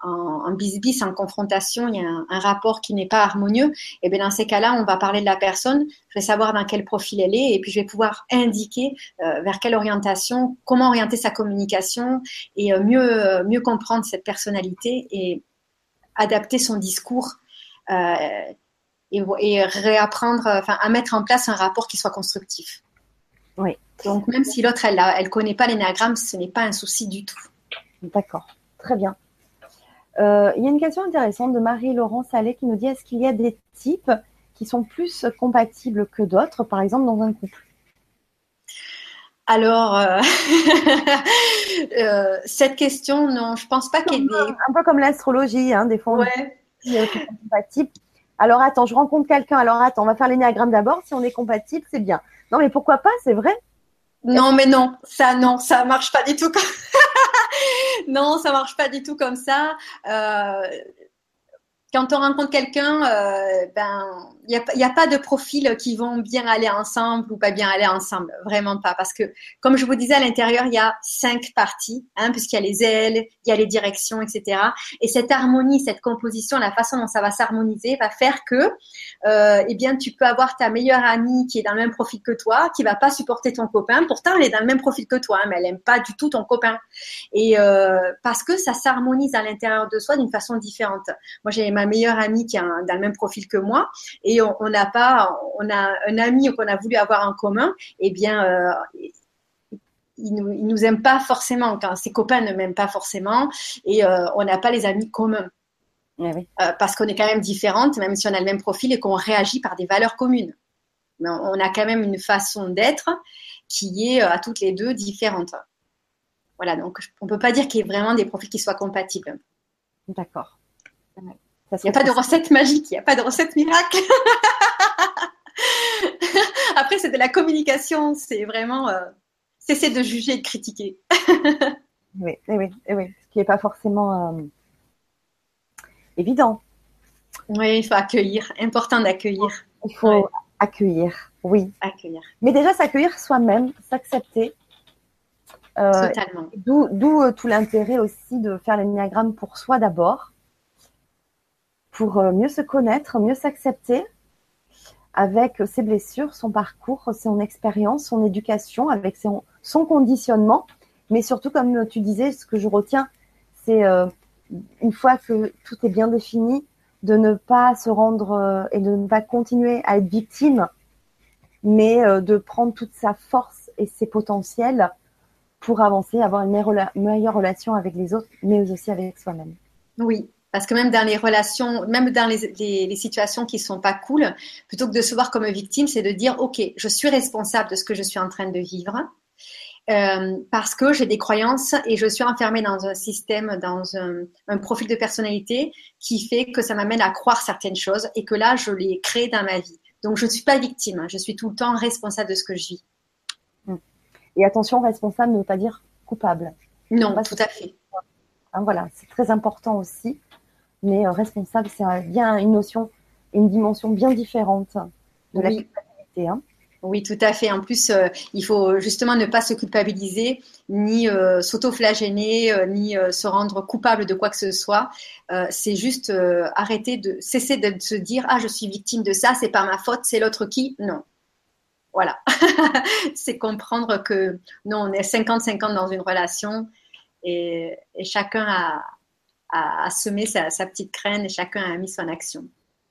en, en confrontation, il y a un, rapport qui n'est pas harmonieux, et eh bien dans ces cas-là, on va parler de la personne, je vais savoir dans quel profil elle est, et puis je vais pouvoir indiquer euh, vers quelle orientation, comment orienter sa communication, et mieux, mieux comprendre cette personnalité et adapter son discours. Euh, et, et, réapprendre, enfin, à mettre en place un rapport qui soit constructif. Oui. Donc, même si l'autre, elle ne elle connaît pas l'énéagramme, ce n'est pas un souci du tout. D'accord, très bien. Euh, il y a une question intéressante de Marie-Laurent Salé qui nous dit est-ce qu'il y a des types qui sont plus compatibles que d'autres, par exemple dans un couple? Alors, euh, euh, cette question, non, je pense pas qu'il y ait des... Un peu comme l'astrologie, hein, des fois, ouais. on est compatible. Alors, attends, je rencontre quelqu'un, alors attends, on va faire l'énéagramme d'abord, si on est compatible, c'est bien. Non, mais pourquoi pas, c'est vrai Non, mais non, ça, non, ça marche pas du tout comme non, ça marche pas du tout comme ça. Euh, quand on rencontre quelqu'un, euh, ben il n'y a, pas de profils qui vont bien aller ensemble ou pas bien aller ensemble, vraiment pas. Parce que, comme je vous disais, à l'intérieur, il y a cinq parties, hein, puisqu'il y a les ailes, il y a les directions, etc. Et cette harmonie, cette composition, la façon dont ça va s'harmoniser va faire que, euh, eh bien, tu peux avoir ta meilleure amie qui est dans le même profil que toi, qui va pas supporter ton copain. Pourtant, elle est dans le même profil que toi, hein, mais elle aime pas du tout ton copain. Et euh, parce que ça s'harmonise à l'intérieur de soi d'une façon différente. Moi, j'ai ma meilleure amie qui est dans le même profil que moi, et on n'a pas, on a un ami qu'on a voulu avoir en commun, eh bien, euh, il nous, nous aime pas forcément, quand ses copains ne m'aiment pas forcément, et euh, on n'a pas les amis communs. Eh euh, parce qu'on est quand même différentes, même si on a le même profil et qu'on réagit par des valeurs communes. Mais on a quand même une façon d'être qui est à toutes les deux différente. Voilà, donc on ne peut pas dire qu'il y ait vraiment des profils qui soient compatibles. D'accord. Il n'y a pas de recette magique, il n'y a pas de recette miracle. Après, c'est de la communication, c'est vraiment euh, cesser de juger et de critiquer. oui, oui, oui, ce qui n'est pas forcément euh, évident. Oui, il faut accueillir, important d'accueillir. Il faut accueillir, oui. Accueillir. Mais déjà, s'accueillir soi-même, s'accepter. Euh, Totalement. D'où tout l'intérêt aussi de faire l'énéagramme pour soi d'abord pour euh, mieux se connaître, mieux s'accepter avec ses blessures, son parcours, son expérience, son éducation, avec son, conditionnement. Mais surtout, comme tu disais, ce que je retiens, c'est euh, une fois que tout est bien défini, de ne pas se rendre euh, et de ne pas continuer à être victime, mais de prendre toute sa force et ses potentiels pour avancer, avoir une meilleure relation avec les autres, mais aussi avec soi-même. Oui, parce que même dans les relations, même dans les, les, situations qui sont pas cool, plutôt que de se voir comme victime, c'est de dire ok, je suis responsable de ce que je suis en train de vivre. Euh, parce que j'ai des croyances et je suis enfermée dans un système, dans un, un, profil de personnalité qui fait que ça m'amène à croire certaines choses et que là, je les crée dans ma vie. Donc, je ne suis pas victime, hein. je suis tout le temps responsable de ce que je vis. Mmh. Et attention, responsable ne veut pas dire coupable. Non, tout à fait. Hein, voilà, c'est très important aussi mais euh, responsable, c'est bien une notion, une dimension bien différente de la culpabilité. Hein. Oui, tout à fait. En plus, euh, il faut justement ne pas se culpabiliser, ni euh, s'auto-flagéner, ni se rendre coupable de quoi que ce soit. c'est juste arrêter de cesser de se dire ah je suis victime de ça, c'est pas ma faute, c'est l'autre qui? Non. Voilà. c'est comprendre que non, on est 50-50 dans une relation et chacun a, a, semé sa, petite graine et chacun a mis son action.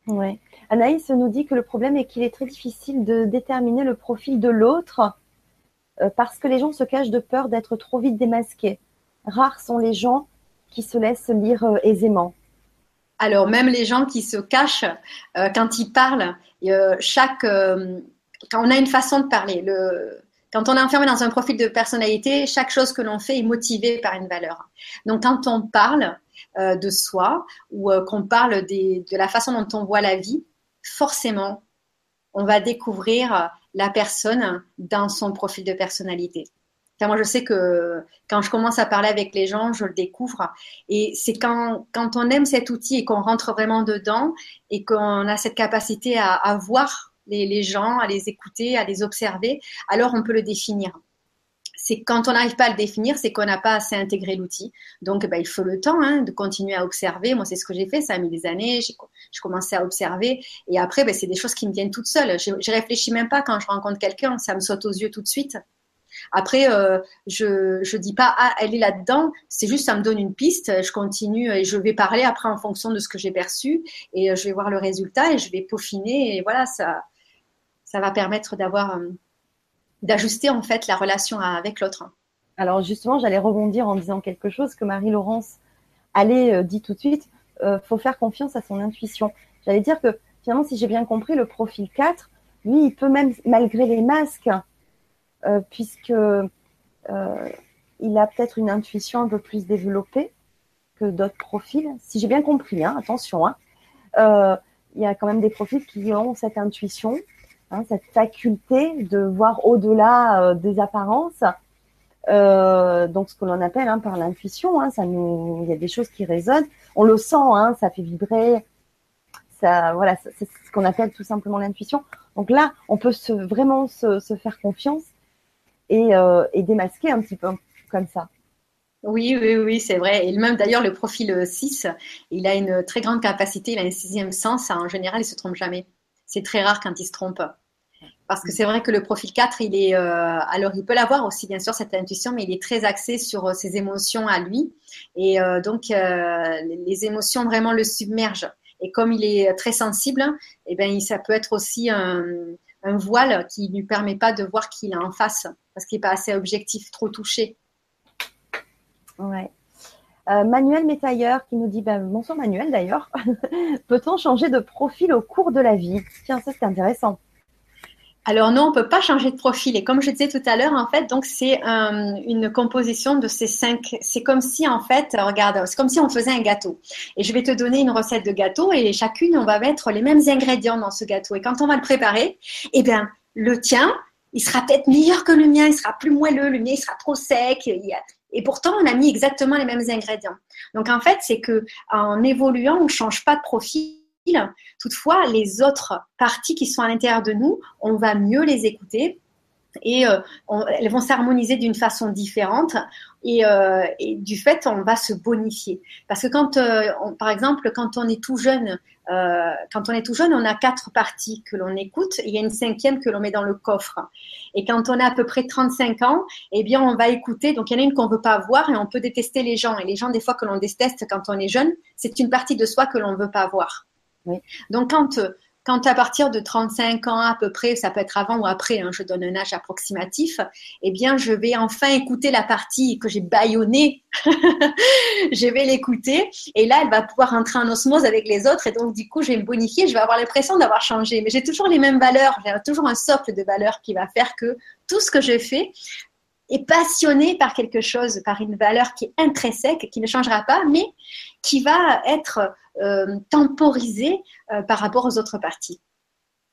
Ouais. Anaïs nous dit que le problème est qu'il est très difficile de déterminer le profil de l'autre euh, parce que les gens se cachent de peur d'être trop vite démasqués. Rares sont les gens qui se laissent lire euh, aisément. Alors même les gens qui se cachent euh, quand ils parlent, chaque quand on a une façon de parler, le, quand on est enfermé dans un profil de personnalité, chaque chose que l'on fait est motivée par une valeur. Donc quand on parle, euh, de soi ou euh, qu'on parle de la façon dont on voit la vie, forcément, on va découvrir la personne dans son profil de personnalité. moi, je sais que quand je commence à parler avec les gens, je le découvre. Et c'est quand, quand on aime cet outil et qu'on rentre vraiment dedans et qu'on a cette capacité à, voir les, gens, à les écouter, à les observer, alors on peut le définir C'est quand on n'arrive pas à le définir, c'est qu'on n'a pas assez intégré l'outil. Donc, ben, il faut le temps hein, de continuer à observer. Moi, c'est ce que j'ai fait. Ça a mis des années. J'ai commencé à observer. Et après, ben, c'est des choses qui me viennent toutes seules. Je, je réfléchis même pas quand je rencontre quelqu'un. Ça me saute aux yeux tout de suite. Après, euh, je je dis pas ah elle est là-dedans. C'est juste ça me donne une piste. Je continue et je vais parler après en fonction de ce que j'ai perçu et euh, je vais voir le résultat et je vais peaufiner et voilà ça ça va permettre d'avoir euh, d'ajuster en fait la relation avec l'autre. Alors justement, j'allais rebondir en disant quelque chose que Marie-Laurence allait dit tout de suite. faut faire confiance à son intuition. J'allais dire que finalement, si j'ai bien compris, le profil 4, lui, il peut même, malgré les masques, euh, puisque euh, il a peut-être une intuition un peu plus développée que d'autres profils. Si j'ai bien compris, hein, attention, hein, euh, il y a quand même des profils qui ont cette intuition, hein, cette faculté de voir au-delà des apparences. donc ce que l'on appelle hein, par l'intuition, hein, ça nous, il y a des choses qui résonnent, on le sent, ça fait vibrer, ça, voilà, c'est ce qu'on appelle tout simplement l'intuition. Donc là, on peut vraiment se, faire confiance euh, et, démasquer un petit peu comme ça. Oui, oui, oui, c'est vrai. Et même d'ailleurs, le profil 6, il a une très grande capacité, il a un sixième sens. En général, il se trompe jamais. C'est très rare quand il se trompe. Parce que c'est vrai que le profil 4, il est, euh, alors il peut l'avoir aussi, bien sûr, cette intuition, mais il est très axé sur euh, ses émotions à lui. Et donc, les émotions vraiment le submergent. Et comme il est très sensible, eh ben, ça peut être aussi un, un voile qui ne lui permet pas de voir qu'il a en face, parce qu'il n'est pas assez objectif, trop touché. Ouais. Euh, Manuel Métailleur qui nous dit ben, Bonsoir Manuel d'ailleurs. Peut-on changer de profil au cours de la vie? Tiens, ça c'est intéressant. Alors non, on peut pas changer de profil. Et comme je disais tout à l'heure, en fait, donc c'est euh, une composition de ces cinq. C'est comme si, en fait, regarde, c'est comme si on faisait un gâteau. Et je vais te donner une recette de gâteau et chacune, on va mettre les mêmes ingrédients dans ce gâteau. Et quand on va le préparer, eh bien, le tien, il sera peut-être meilleur que le mien, il sera plus moelleux, le mien, il sera trop sec. Et pourtant, on a mis exactement les mêmes ingrédients. Donc, en fait, c'est que en évoluant, on change pas de profil Toutefois, les autres parties qui sont à l'intérieur de nous, on va mieux les écouter et euh, elles vont s'harmoniser d'une façon différente. Euh, et, du fait on va se bonifier. Parce que quand euh, par exemple quand on est tout jeune quand on est tout jeune on a quatre parties que l'on écoute et il y a une cinquième que l'on met dans le coffre. Et quand on a à peu près 35 ans eh bien on va écouter. Donc il y en a une qu'on veut pas voir et on peut détester les gens. Et les gens des fois que l'on déteste quand on est jeune c'est une partie de soi que l'on veut pas voir. Donc, quand, quand à partir de 35 ans à peu près, ça peut être avant ou après, hein, je donne un âge approximatif, eh bien, je vais enfin écouter la partie que j'ai baillonnée. je vais l'écouter et là, elle va pouvoir entrer en osmose avec les autres et donc, du coup, je vais me bonifier, je vais avoir l'impression d'avoir changé. Mais j'ai toujours les mêmes valeurs, j'ai toujours un socle de valeurs qui va faire que tout ce que je fais, est passionné par quelque chose, par une valeur qui est intrinsèque, qui ne changera pas, mais qui va être euh, temporisée euh, par rapport aux autres parties.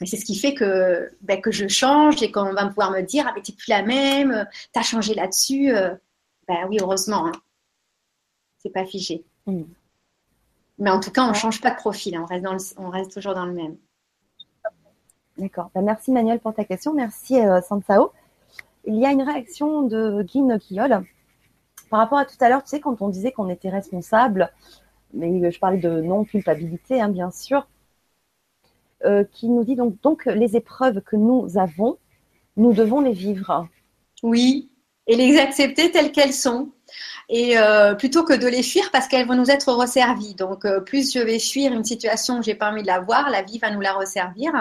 Et c'est ce qui fait que, ben, que je change et qu'on va pouvoir me dire Ah, mais t'es plus la même, t'as changé là-dessus. Euh. Ben oui, heureusement. Hein. C'est pas figé. Mm. Mais en tout cas, on ne change pas de profil, hein. on, reste dans on reste toujours dans le même. D'accord. Ben, merci Manuel pour ta question. Merci Sansao il y a une réaction de Guy Quillol par rapport à tout à l'heure, tu sais, quand on disait qu'on était responsable, mais je parlais de non-culpabilité, hein, bien sûr, euh, qui nous dit donc, donc les épreuves que nous avons, nous devons les vivre. Oui, et les accepter telles qu'elles sont et euh, plutôt que de les fuir parce qu'elles vont nous être resservies. Donc, euh, plus je vais fuir une situation où j'ai pas envie de la voir, la vie va nous la resservir.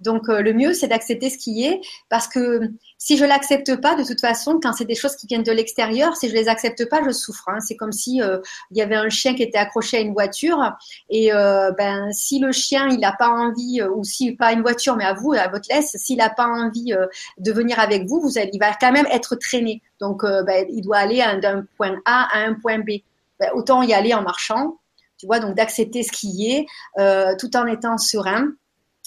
Donc, euh, le mieux, c'est d'accepter ce qui est parce que si je l'accepte pas, de toute façon, quand c'est des choses qui viennent de l'extérieur, si je les accepte pas, je souffre. Hein. C'est comme si il y avait un chien qui était accroché à une voiture et ben si le chien il a pas envie ou si pas une voiture mais à vous à votre laisse, s'il a pas envie de venir avec vous, il va quand même être traîné. Donc, ben, il doit aller d'un point a à un point B. Ben, autant y aller en marchant, tu vois, donc d'accepter ce qui est, euh, tout en étant serein,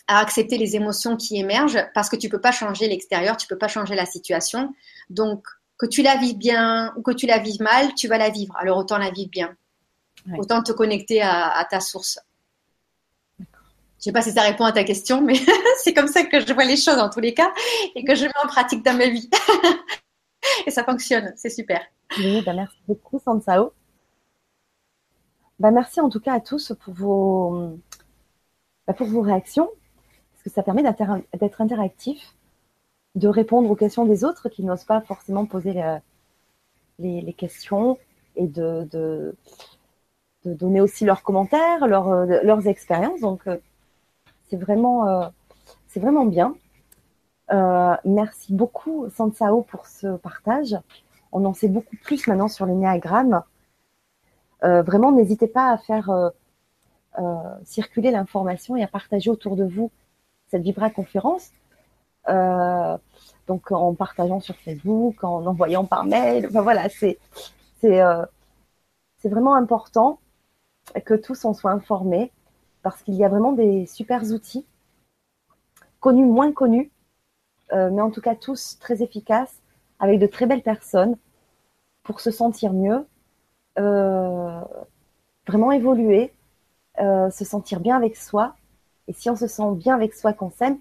à accepter les émotions qui émergent, parce que tu peux pas changer l'extérieur, tu peux pas changer la situation. Donc, que tu la vives bien ou que tu la vives mal, tu vas la vivre. Alors autant la vivre bien. Autant te connecter à, ta source. Je sais pas si ça répond à ta question, mais c'est comme ça que je vois les choses en tous les cas et que je mets en pratique dans ma vie. et ça fonctionne. C'est super. Oui, bah, merci beaucoup, Sansao. Bah, merci en tout cas à tous pour vos, bah, pour vos réactions, parce que ça permet d'être interactif, de répondre aux questions des autres qui n'osent pas forcément poser les, questions et de, de, donner aussi leurs commentaires, leurs expériences. Donc, euh, c'est vraiment, euh, c'est vraiment bien. Euh, merci beaucoup, Sansao, pour ce partage. On en sait beaucoup plus maintenant sur les néagrammes. vraiment, n'hésitez pas à faire circuler l'information et à partager autour de vous cette Vibra conférence. donc en partageant sur Facebook, en envoyant par mail. Enfin voilà, c'est c'est c'est vraiment important que tous en soient informés parce qu'il y a vraiment des super outils, connus, moins connus, euh, mais en tout cas tous très efficaces, avec de très belles personnes pour se sentir mieux, euh, vraiment évoluer, euh, se sentir bien avec soi. Et si on se sent bien avec soi, qu'on s'aime,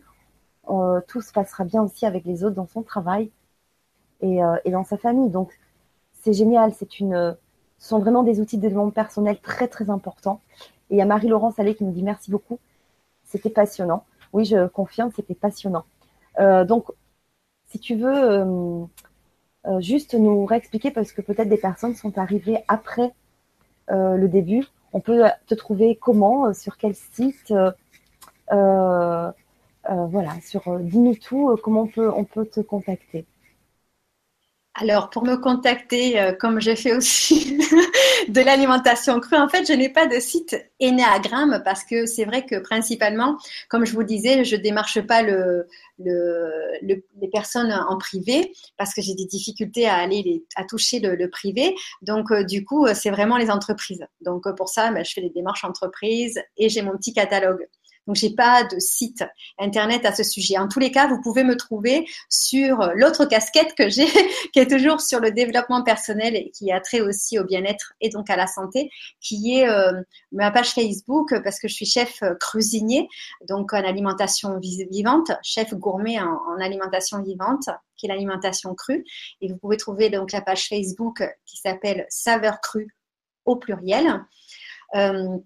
tout se passera bien aussi avec les autres dans son travail et, et dans sa famille. Donc c'est génial, c'est une ce sont vraiment des outils de développement personnel très, très importants. Et il y a Marie-Laurence Allais qui nous dit merci beaucoup. C'était passionnant. Oui, je confirme, c'était passionnant. Euh, donc, si tu veux euh, euh, juste nous réexpliquer, parce que peut-être des personnes sont arrivées après le début, on peut te trouver comment, sur quel site, voilà, sur dis-nous tout, comment on peut, on peut te contacter. Alors, pour me contacter, euh, comme j'ai fait aussi de l'alimentation crue, en fait, je n'ai pas de site Enneagramme parce que c'est vrai que principalement, comme je vous disais, je démarche pas le, les personnes en privé parce que j'ai des difficultés à aller à toucher le, privé. Donc, euh, du coup, c'est vraiment les entreprises. Donc, pour ça, ben, je fais des démarches entreprises et j'ai mon petit catalogue. Donc, j'ai pas de site internet à ce sujet. En tous les cas, vous pouvez me trouver sur l'autre casquette que j'ai, qui est toujours sur le développement personnel et qui a trait aussi au bien-être et donc à la santé, qui est euh, ma page Facebook parce que je suis chef cuisinier, donc en alimentation vivante, chef gourmet en, alimentation vivante, qui est l'alimentation crue. Et vous pouvez trouver donc la page Facebook qui s'appelle Saveur crue au pluriel. Euh,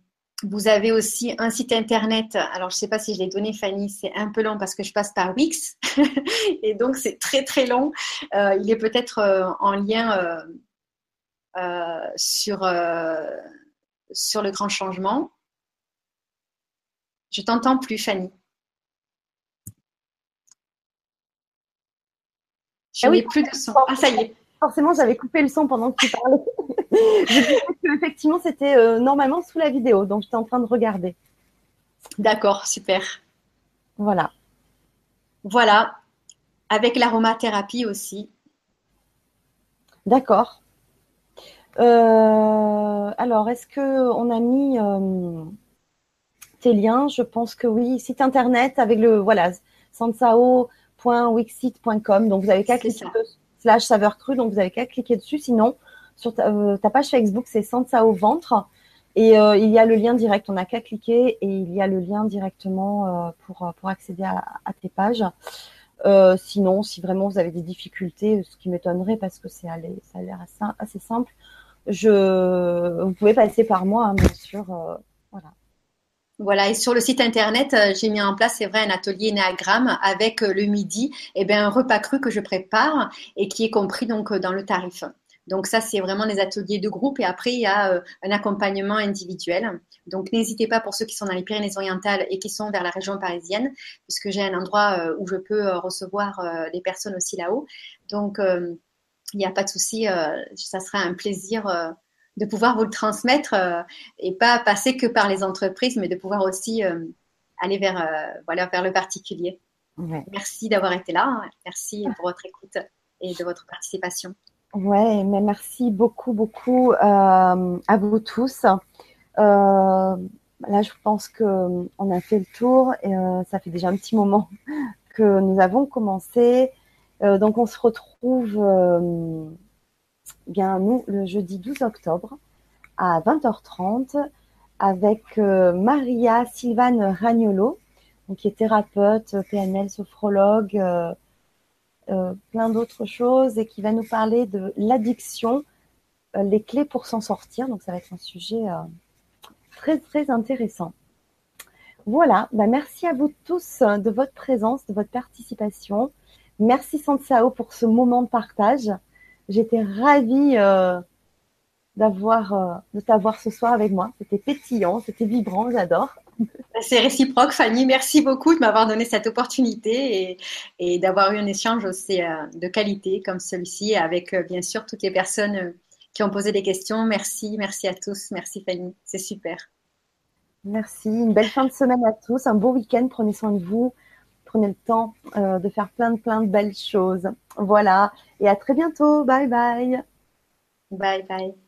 vous avez aussi un site internet. Alors, je ne sais pas si je l'ai donné, Fanny, c'est un peu long parce que je passe par Wix. et donc, c'est très, très long. Euh, il est peut-être euh, en lien euh, sur, sur le grand changement. Je t'entends plus, Fanny. Je ah plus de son. Ah, ça y est. Forcément, j'avais coupé le son pendant que tu parlais. je effectivement, c'était euh, normalement sous la vidéo, donc j'étais en train de regarder. D'accord, super. Voilà. Voilà, avec l'aromathérapie aussi. D'accord. Euh, alors, est-ce que on a mis euh, tes liens? Je pense que oui. Site internet avec le voilà sansao.wixit.com. Donc vous avez qu'à cliquer slash saveur crue. Donc vous avez qu'à cliquer dessus. Sinon, sur euh, ta, page Facebook, c'est Sansa au ventre. Et euh, il y a le lien direct, on n'a qu'à cliquer et il y a le lien directement euh, pour, pour accéder à, tes pages. sinon, si vraiment vous avez des difficultés, ce qui m'étonnerait parce que ça a l'air assez, simple, je, vous pouvez passer par moi, hein, bien sûr. voilà. Voilà, et sur le site internet, j'ai mis en place, c'est vrai, un atelier néagramme avec le midi, et eh bien un repas cru que je prépare et qui est compris donc dans le tarif. Donc ça, c'est vraiment des ateliers de groupe et après, il y a euh, un accompagnement individuel. Donc n'hésitez pas pour ceux qui sont dans les Pyrénées-Orientales et qui sont vers la région parisienne, puisque j'ai un endroit euh, où je peux euh, recevoir les personnes aussi là-haut. Donc il n'y a pas de souci, ça sera un plaisir de pouvoir vous le transmettre et pas passer que par les entreprises, mais de pouvoir aussi aller vers, voilà, vers le particulier. Merci d'avoir été là. Merci pour votre écoute et de votre participation. Ouais, mais merci beaucoup, beaucoup euh, à vous tous. Euh, là, je pense que on a fait le tour et euh, ça fait déjà un petit moment que nous avons commencé. donc, on se retrouve bien nous le jeudi 12 octobre à 20h30 avec Maria Sylvane Ragnolo, qui est thérapeute, PNL, sophrologue plein d'autres choses et qui va nous parler de l'addiction, les clés pour s'en sortir. Donc ça va être un sujet très très intéressant. Voilà, bah, merci à vous tous de votre présence, de votre participation. Merci Sansao pour ce moment de partage. J'étais ravie euh, d'avoir euh, de t'avoir ce soir avec moi. C'était pétillant, c'était vibrant, j'adore. C'est réciproque, Fanny. Merci beaucoup de m'avoir donné cette opportunité et, d'avoir eu un échange aussi euh, de qualité comme celui-ci avec bien sûr toutes les personnes qui ont posé des questions. Merci, merci à tous. Merci Fanny, c'est super. Merci. Une belle fin de semaine à tous. Un beau week-end. Prenez soin de vous. Prenez le temps euh, de faire plein de plein de belles choses. Voilà. Et à très bientôt. Bye bye. Bye bye.